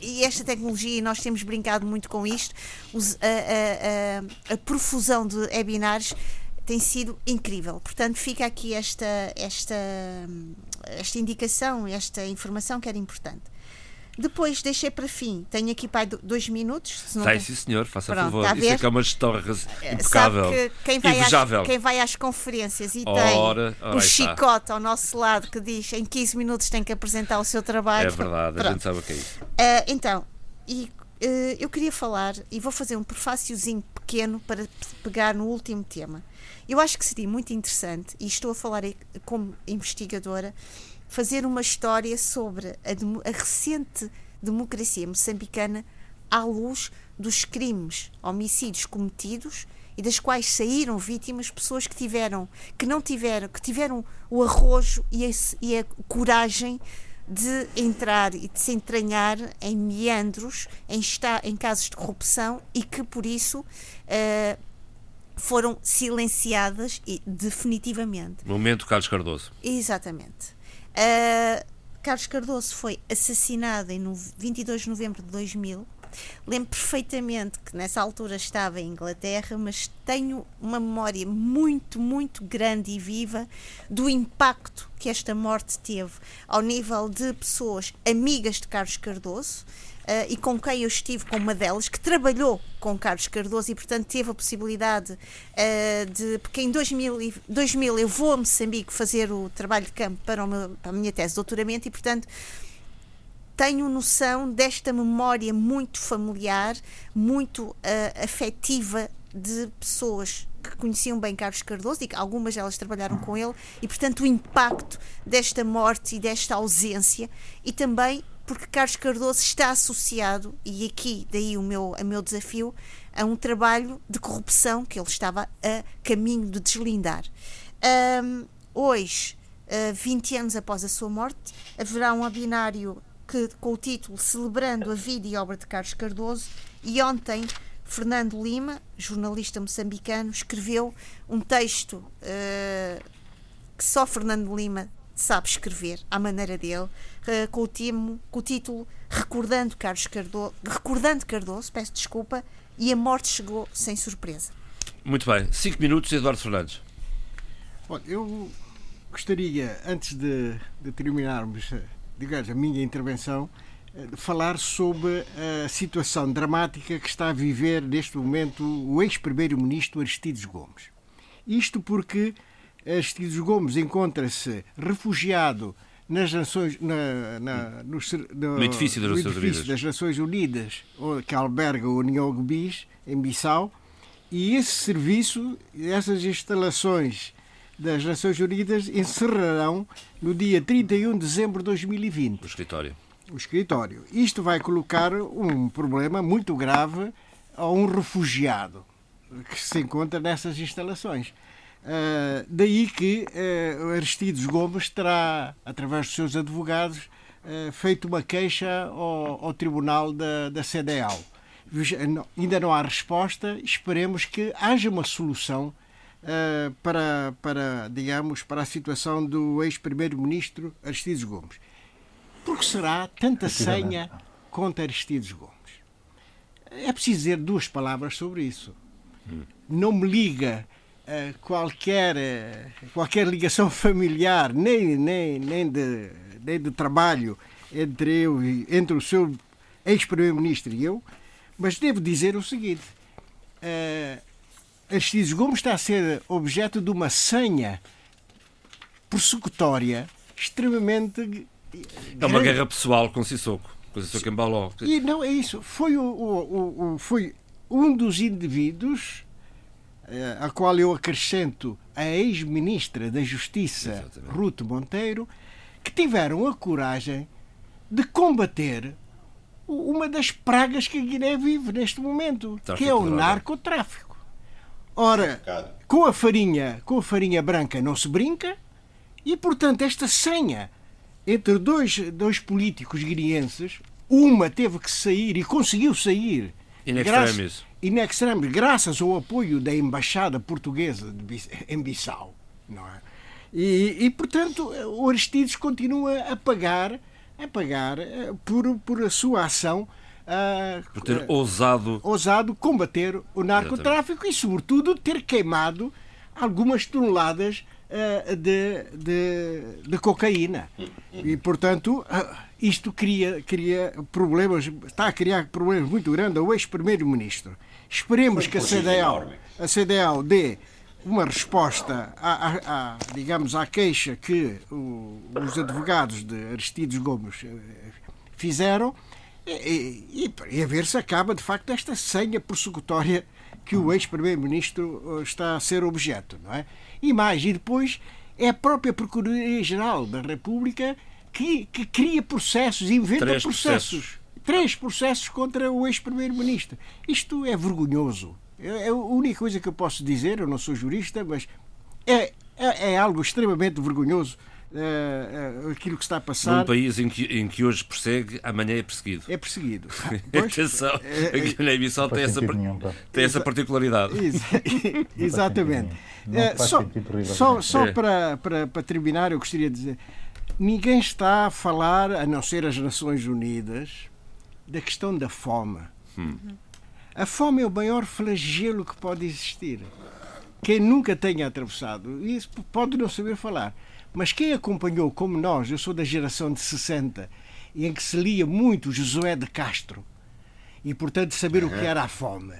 S3: e esta tecnologia, e nós temos brincado muito com isto, os, a, a, a, profusão de webinars tem sido incrível. Portanto, fica aqui esta, esta, esta indicação, esta informação que era importante. Depois deixei para fim, tenho aqui pai dois minutos.
S2: Se Sai, sim, senhor, faça Pronto, favor. Isso é que é uma gestão eh, impecável.
S3: Sabe que quem vai, às, quem vai às conferências e ora, tem o chicote ao nosso lado que diz em 15 minutos tem que apresentar o seu trabalho.
S2: É verdade, Pronto. a gente sabe o que é isso.
S3: Uh, então, e, uh, eu queria falar, e vou fazer um prefáciozinho pequeno para pegar no último tema. Eu acho que seria muito interessante, e estou a falar como investigadora, fazer uma história sobre a, a recente democracia moçambicana à luz dos crimes, homicídios cometidos e das quais saíram vítimas pessoas que tiveram, que não tiveram, que tiveram o arrojo e a, e a coragem de entrar e de se entranhar em meandros, em, estar, em casos de corrupção e que por isso uh, foram silenciadas e, definitivamente.
S2: Momento Carlos Cardoso.
S3: Exatamente. Uh, Carlos Cardoso foi assassinado em 22 de novembro de 2000. Lembro perfeitamente que nessa altura estava em Inglaterra, mas tenho uma memória muito, muito grande e viva do impacto que esta morte teve ao nível de pessoas amigas de Carlos Cardoso, Uh, e com quem eu estive com uma delas, que trabalhou com Carlos Cardoso e, portanto, teve a possibilidade uh, de. Porque em 2000, 2000 eu vou a Moçambique fazer o trabalho de campo para, meu, para a minha tese de doutoramento e, portanto, tenho noção desta memória muito familiar, muito uh, afetiva de pessoas que conheciam bem Carlos Cardoso e que algumas delas trabalharam com ele e portanto o impacto desta morte e desta ausência e também porque Carlos Cardoso está associado, e aqui daí o meu, o meu desafio, a um trabalho de corrupção que ele estava a caminho de deslindar. Um, hoje, uh, 20 anos após a sua morte, haverá um webinário que, com o título Celebrando a Vida e Obra de Carlos Cardoso, e ontem Fernando Lima, jornalista moçambicano, escreveu um texto uh, que só Fernando Lima sabe escrever à maneira dele, uh, com, o timo, com o título Recordando Carlos Cardoso, Recordando Cardoso, peço desculpa, e a morte chegou sem surpresa.
S2: Muito bem, cinco minutos, Eduardo Fernandes.
S4: Olha, eu gostaria, antes de, de terminarmos, eh, digamos, a minha intervenção, eh, de falar sobre a situação dramática que está a viver neste momento o ex-primeiro-ministro Aristides Gomes. Isto porque Aristides Gomes encontra-se refugiado nas Nações, na, na, no,
S2: no, no, edifício, das, no Nações
S4: edifício das, Nações Unidas, que alberga o União Bis, em Bissau, e esse serviço, essas instalações das Nações Unidas encerrarão no dia 31 de dezembro de 2020.
S2: O escritório.
S4: O escritório. Isto vai colocar um problema muito grave a um refugiado que se encontra nessas instalações. Uh, daí que uh, Aristides Gomes terá, através dos seus advogados, uh, feito uma queixa ao, ao tribunal da, da CDAO. Ainda não há resposta, esperemos que haja uma solução para, para, digamos, para a situação do ex-primeiro-ministro Aristides Gomes. Por que será tanta senha contra Aristides Gomes? É preciso dizer duas palavras sobre isso. Não me liga qualquer, uh, qualquer ligação familiar, nem, nem, nem, de, nem de trabalho entre, eu, entre o seu ex-primeiro-ministro e eu, mas devo dizer o seguinte: uh, Aristides Gomes está a ser objeto de uma senha persecutória extremamente.
S2: É uma guerra pessoal com Sissoko, com Sissoko Embaló.
S4: E não é isso. Foi, o, o, o, foi um dos indivíduos a qual eu acrescento a ex-ministra da Justiça, Exatamente. Ruth Monteiro, que tiveram a coragem de combater uma das pragas que a Guiné vive neste momento, Tráfico que é o narcotráfico. Ora, com a farinha, com a farinha branca não se brinca e, portanto, esta senha entre dois, dois políticos guineenses, uma teve que sair e conseguiu sair
S2: In extremis.
S4: In extremis, graças ao apoio da embaixada portuguesa em Bissau, não é? E, e portanto, o Aristides continua a pagar a pagar eh, por, por a sua ação
S2: Uh, por ter uh, ousado...
S4: ousado combater o narcotráfico Exatamente. e, sobretudo, ter queimado algumas toneladas uh, de, de, de, cocaína. E, portanto, isto cria, cria problemas, está a criar problemas muito grandes ao ex-primeiro-ministro. Esperemos que a CDAO, a CDAO dê uma resposta à, à, à, digamos, à queixa que o, os advogados de Aristides Gomes eh, fizeram e, e, e a ver se acaba de facto esta senha persecutória que o ex-primeiro-ministro eh, está a ser objeto, não é? E mais, e depois é a própria Procuradoria-Geral da República que, que cria processos, inventa Três processos. processos. Três processos contra o ex-primeiro-ministro. Isto é vergonhoso. É, a única coisa que eu posso dizer, eu não sou jurista, mas é, é, é algo extremamente vergonhoso uh, uh, aquilo que está a passar.
S2: Num país em que, em que hoje persegue, amanhã é perseguido.
S4: É perseguido.
S2: Pois, Atenção, é, a Guiné-Bissau tem, essa, nenhum, tem essa particularidade.
S4: exatamente. Só só, só é. para, para, para terminar, eu gostaria de dizer: ninguém está a falar, a não ser as Nações Unidas, da questão da fome. Hum. A fome é o maior flagelo que pode existir. Quem nunca tenha atravessado, isso pode não saber falar, mas quem acompanhou, como nós, eu sou da geração de 60, em que se lia muito Josué de Castro, e portanto saber uhum. o que era a fome.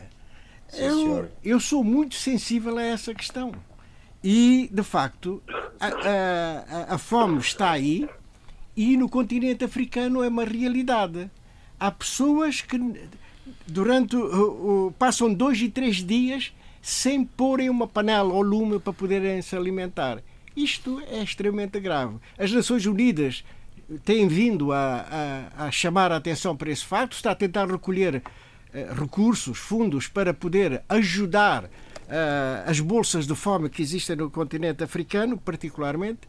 S4: Sim, eu, eu sou muito sensível a essa questão. E, de facto, a, a, a fome está aí e no continente africano é uma realidade. Há pessoas que durante passam dois e três dias sem porem uma panela ou lume para poderem se alimentar. Isto é extremamente grave. As Nações Unidas têm vindo a, a, a chamar a atenção para esse facto, está a tentar recolher uh, recursos, fundos para poder ajudar uh, as bolsas de fome que existem no continente africano, particularmente,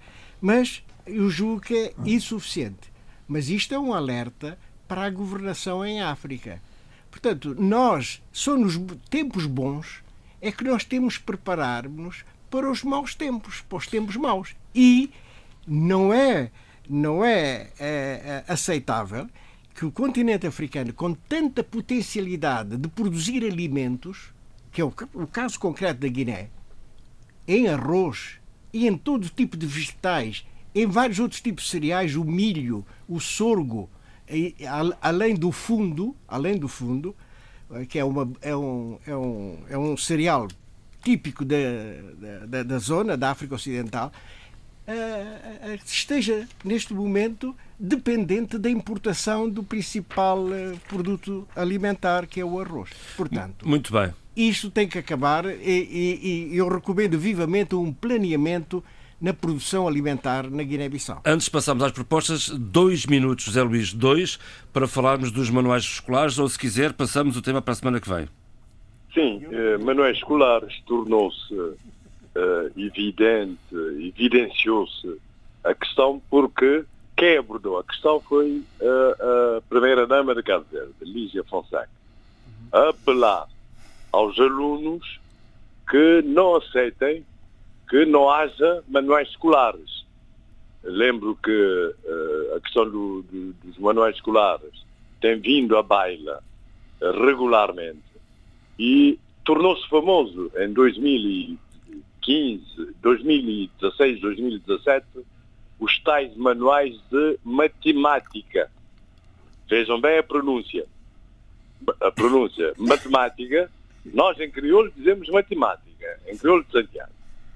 S4: mas eu julgo que é insuficiente. Mas isto é um alerta para a governação em África. Portanto, nós, só nos tempos bons é que nós temos que preparar-nos para os maus tempos, para os tempos maus. E não é, não é, é, é aceitável que o continente africano, com tanta potencialidade de produzir alimentos, que é o, o caso concreto da Guiné, em arroz e em todo tipo de vegetais, em vários outros tipos de cereais, o milho, o sorgo, além do fundo, além do fundo, eh, que é, uma, é, um, é, um, é um cereal típico da, da, da zona, da África Ocidental, uh, esteja neste momento dependente da importação do principal produto alimentar, que é o arroz. Portanto,
S2: muito bem.
S4: Isto tem que acabar e, e, e eu recomendo vivamente um planeamento na produção alimentar na Guiné-Bissau.
S2: Antes de passarmos às propostas, dois minutos, José Luís, dois, para falarmos dos manuais escolares, ou se quiser, passamos o tema para a semana que vem.
S6: Sim, eh, manuais escolares tornou-se eh, evidente, evidenciou-se a questão porque quem abordou a questão foi a, a primeira-dama de Cabo Verde, Lígia Fonseca, a apelar aos alunos que não aceitem que não haja manuais escolares. Lembro que uh, a questão do, do, dos manuais escolares tem vindo à baila uh, regularmente e tornou-se famoso em 2015, 2016, 2017 os tais manuais de matemática. Vejam bem a pronúncia. A pronúncia matemática, nós em crioulo dizemos matemática, em crioulo de Santiago.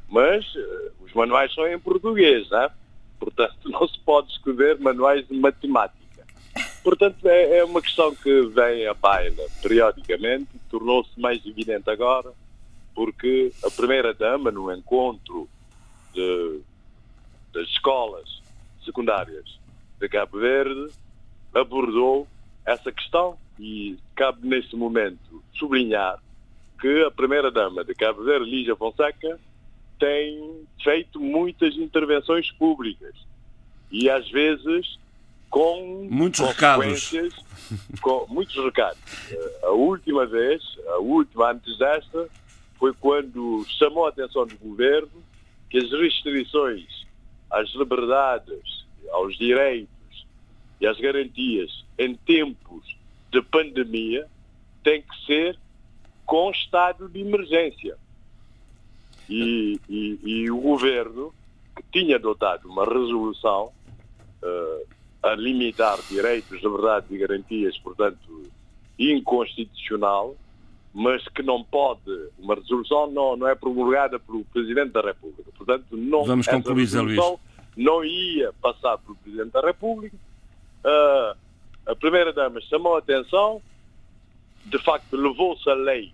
S6: Mas uh, os manuais são em português, não é? portanto não se pode escrever manuais de matemática. Portanto, é, é uma questão que vem à baila periodicamente, tornou-se mais evidente agora, porque a primeira-dama, no encontro de, das escolas secundárias de Cabo Verde, abordou essa questão e cabe neste momento sublinhar que a primeira-dama de Cabo Verde, Lígia Fonseca, tem feito muitas intervenções públicas e às vezes com
S2: muitos recados.
S6: Com muitos recados. A última vez, a última antes desta, foi quando chamou a atenção do governo que as restrições às liberdades, aos direitos e às garantias em tempos de pandemia têm que ser com estado de emergência. E, e, e o governo, que tinha adotado uma resolução uh, a limitar direitos, liberdades e garantias, portanto, inconstitucional, mas que não pode, uma resolução não, não é promulgada pelo Presidente da República. Portanto, não,
S2: Vamos concluir, essa resolução
S6: não ia passar pelo Presidente da República. Uh, a Primeira-Dama chamou a atenção, de facto levou-se a lei,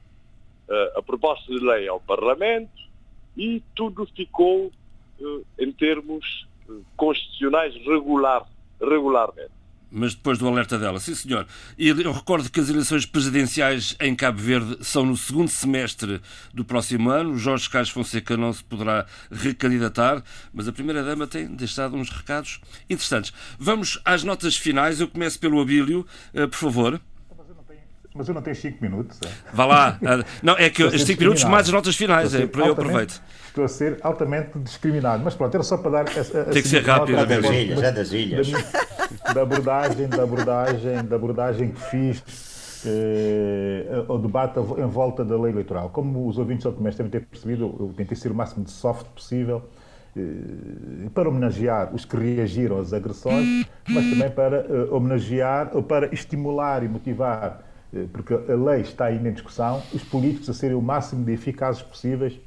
S6: uh, a proposta de lei ao Parlamento, e tudo ficou uh, em termos uh, constitucionais regular, regularmente.
S2: Mas depois do alerta dela, sim senhor. E eu recordo que as eleições presidenciais em Cabo Verde são no segundo semestre do próximo ano. Jorge Carlos Fonseca não se poderá recandidatar, mas a Primeira-Dama tem deixado uns recados interessantes. Vamos às notas finais. Eu começo pelo Abílio, uh, por favor.
S5: Mas eu não tenho 5 minutos. É?
S2: Vá lá. Não, é que os 5 minutos mais as notas finais. É, eu aproveito.
S5: Estou a ser altamente discriminado. Mas pronto, era só para dar. A,
S2: a, Tem que ser rápido.
S7: É das ilhas, é das ilhas.
S5: Da, da, abordagem, da abordagem, da abordagem que fiz eh, ao debate em volta da lei eleitoral. Como os ouvintes do Comércio devem ter percebido, eu tentei ser o máximo de soft possível eh, para homenagear os que reagiram às agressões, mas também para eh, homenagear ou para estimular e motivar porque a lei está ainda em discussão, os políticos a serem o máximo de eficazes possíveis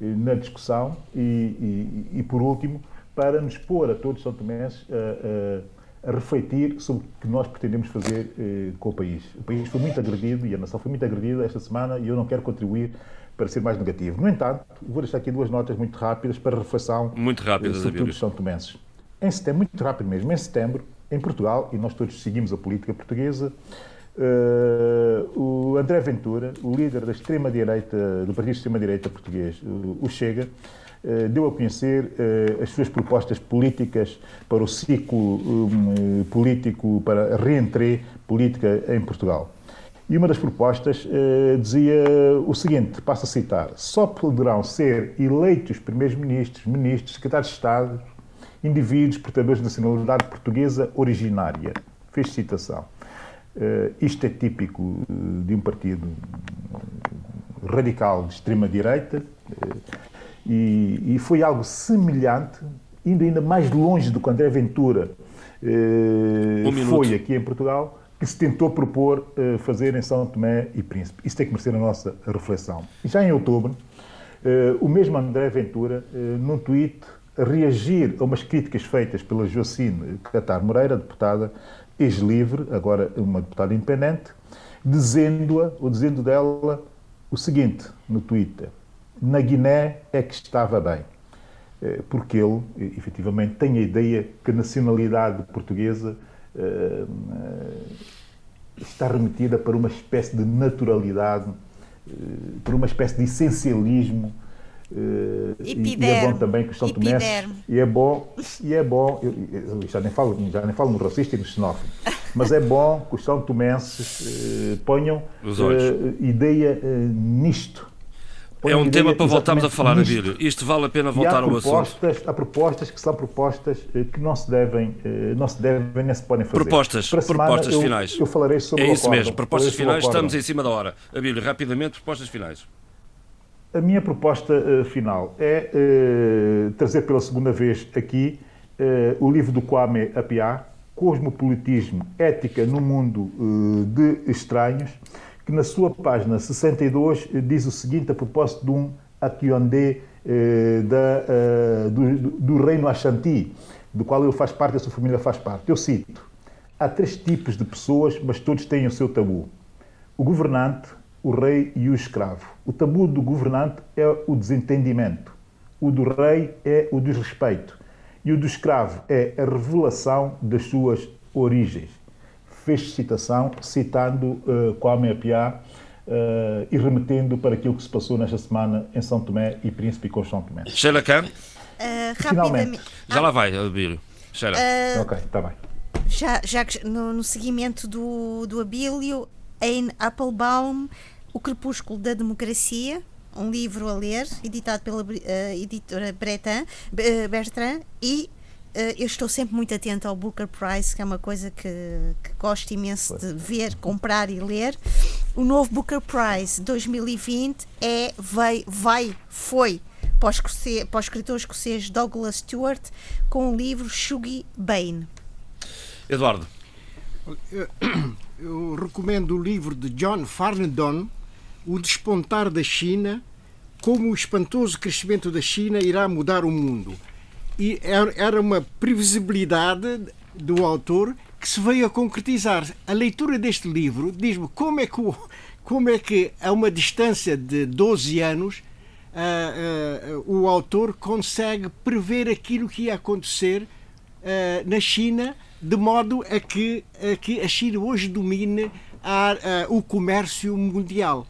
S5: eh, na discussão e, e, e por último, para nos pôr a todos São Tomenses a, a, a, refletir sobre o que nós pretendemos fazer eh, com o país. O país foi muito agredido e a nação foi muito agredida esta semana e eu não quero contribuir para ser mais negativo. No entanto, vou deixar aqui duas notas muito rápidas para reflexão
S2: muito rápidas,
S5: sobre todos São Tomenses. Em setembro, muito rápido mesmo, em setembro, em Portugal, e nós todos seguimos a política portuguesa, Uh, o André Ventura, o líder da extrema-direita, do Partido de Extrema-Direita português, o, Chega, uh, deu a conhecer uh, as suas propostas políticas para o ciclo um, político, para a reentrée política em Portugal. E uma das propostas dizia o seguinte, passo a citar, só poderão ser eleitos primeiros-ministros, ministros, secretários de Estado, indivíduos portadores de nacionalidade portuguesa originária. Fez citação. Uh, isto é típico uh, de um partido radical de extrema-direita uh, e, e, foi algo semelhante, indo ainda mais longe do que André Ventura um foi aqui em Portugal, que se tentou propor fazer em São Tomé e Príncipe. Isso tem que merecer a nossa reflexão. E já em outubro, o mesmo André Ventura, num tweet, a reagir a umas críticas feitas pela Jocine Catar Moreira, deputada, ex-livre, agora uma deputada independente, dizendo-a, ou dizendo dela, o seguinte no Twitter: na Guiné é que estava bem. Eh, porque ele, efetivamente, tem a ideia que a nacionalidade portuguesa uh, está remetida para uma espécie de naturalidade, para uma espécie de essencialismo
S3: Uh, e, e, é
S5: bom também que os São Tomenses e é bom e é bom eu, eu, já nem falo já nem falo no racista e no xenófobo mas é bom que os São Tomenses uh, ponham uh, ideia nisto
S2: É um tema para voltarmos a falar, Abílio. Isto vale a pena voltar ao assunto.
S5: Há propostas que são propostas que não se devem, não se devem nem se podem fazer.
S2: Propostas, propostas
S5: eu,
S2: finais.
S5: Eu falarei sobre
S2: É
S5: o
S2: isso mesmo, propostas finais, estamos em cima da hora. Abílio, rapidamente, propostas finais.
S5: A minha proposta uh, final é uh, trazer pela segunda vez aqui uh, o livro do Kwame Appiah, Cosmopolitismo, Ética no Mundo de Estranhos, que na sua página 62 diz o seguinte a propósito de um Akionde da, do, do reino Ashanti, do qual ele faz parte, a sua família faz parte. Eu cito, há três tipos de pessoas, mas todos têm o seu tabu. O governante, o rei e o escravo. O tabu do governante é o desentendimento. O do rei é o desrespeito. E o do escravo é a revelação das suas origens. Fez citação citando uh, Kwame Appiah uh, e remetendo para aquilo que se passou nesta semana em São Tomé e Príncipe com São Tomé.
S2: Sheila Khan?
S3: Uh,
S5: Finalmente.
S2: Já lá vai, Abílio. Sheila.
S3: Uh,
S5: ok, está bem.
S3: Já, já no, no seguimento do, do Abílio, Anne Applebaum, O Crepúsculo da Democracia, um livro a ler, editado pela uh, editora Bretan, uh, Bertrand, e uh, eu estou sempre muito atenta ao Booker Prize, que é uma coisa que, que gosto imenso de ver, comprar e ler. O novo Booker Prize 2020 é, vai, vai foi para o, escocês, para o escritor escocês Douglas Stewart com o livro Shuggy Bane.
S2: Eduardo.
S4: Eu, eu recomendo o livro de John Farnedon, O Despontar da China, como o espantoso crescimento da China irá mudar o mundo. E era uma previsibilidade do autor que se veio a concretizar. A leitura deste livro diz-me como é que, como é que a uma distância de 12 anos uh, uh, o autor consegue prever aquilo que ia acontecer uh, na China de modo a que, a que a China hoje domine a, o comércio mundial.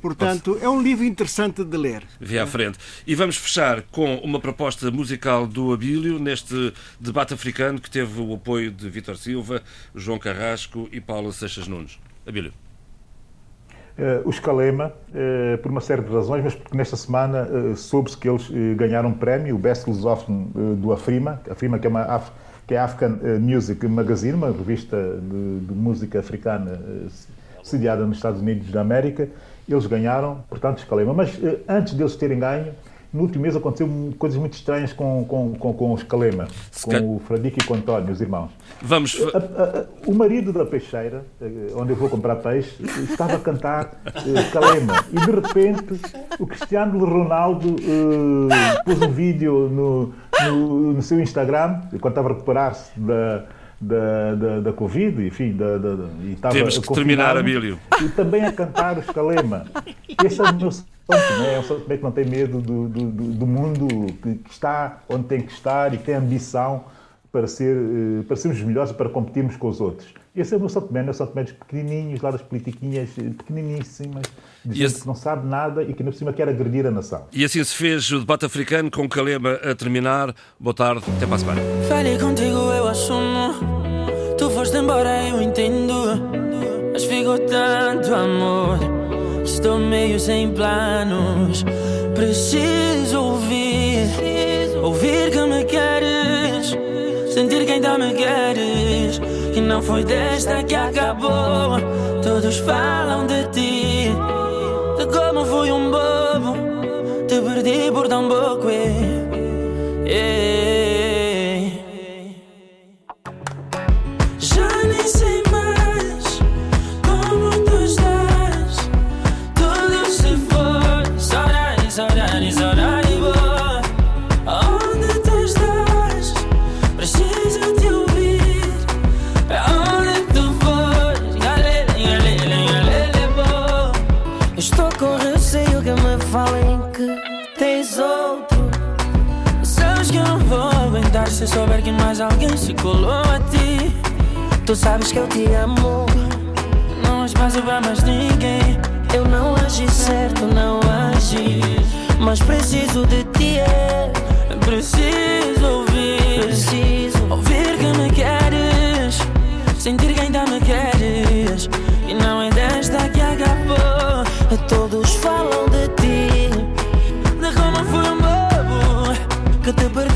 S4: Portanto, é um livro interessante de ler.
S2: Via à frente. E vamos fechar com uma proposta musical do Abílio neste debate africano que teve o apoio de Vítor Silva, João Carrasco e Paulo Seixas Nunes. Abílio.
S5: Uh, os Calema, uh, por uma série de razões, mas porque nesta semana uh, soube-se que eles ganharam um prémio, o Best Lusophone do Afrima, Afrima que é uma Af que é a African Music Magazine, uma revista de, de música africana sediada nos Estados Unidos da América. Eles ganharam, portanto, Escalema. Mas antes deles terem ganho, no último mês aconteceu coisas muito estranhas com, com, com, com o Escalema, com o Fradique e com o António, os irmãos.
S2: Vamos...
S5: A, a, a, o marido da peixeira, onde eu vou comprar peixe, estava a cantar Escalema e de repente o Cristiano Ronaldo uh, pôs um vídeo no, no, no seu Instagram, quando estava a recuperar-se da, da, da, da Covid, enfim, da, da, e estava
S2: Temos que terminar, Abílio.
S5: E também a cantar o Escalema. Este é o meu sonho, né? é um sonho que não tem medo do, do, do mundo, que está onde tem que estar e que tem ambição para, ser, para sermos melhores e para competirmos com os outros. Esse é o meu São Tomé, é o São Tomé dos pequenininhos, lá das politiquinhas pequeniníssimas, de gente esse... que não sabe nada e que, ainda por cima, quer agredir a nação.
S2: E assim se fez o debate africano com Calema a terminar. Boa tarde, até para a semana.
S8: Falei contigo, eu assumo. Tu foste embora, eu entendo. Mas ficou tanto amor. Estou meio sem planos. Preciso ouvir, ouvir que me queres. Sentir que ainda me queres. Que não foi desta que acabou. Todos falam de ti. De como fui um bobo. Te perdi por tão pouco. eh, se souber que mais alguém se colou a ti. Tu sabes que eu te amo. Não há espaço pra mais ninguém. Eu não agi certo, não agi. Mas preciso de ti, é. Preciso ouvir. Preciso ouvir que me queres. Sentir que ainda me queres. E não é desta que acabou. Todos falam de ti. De como fui um bobo que te perdi.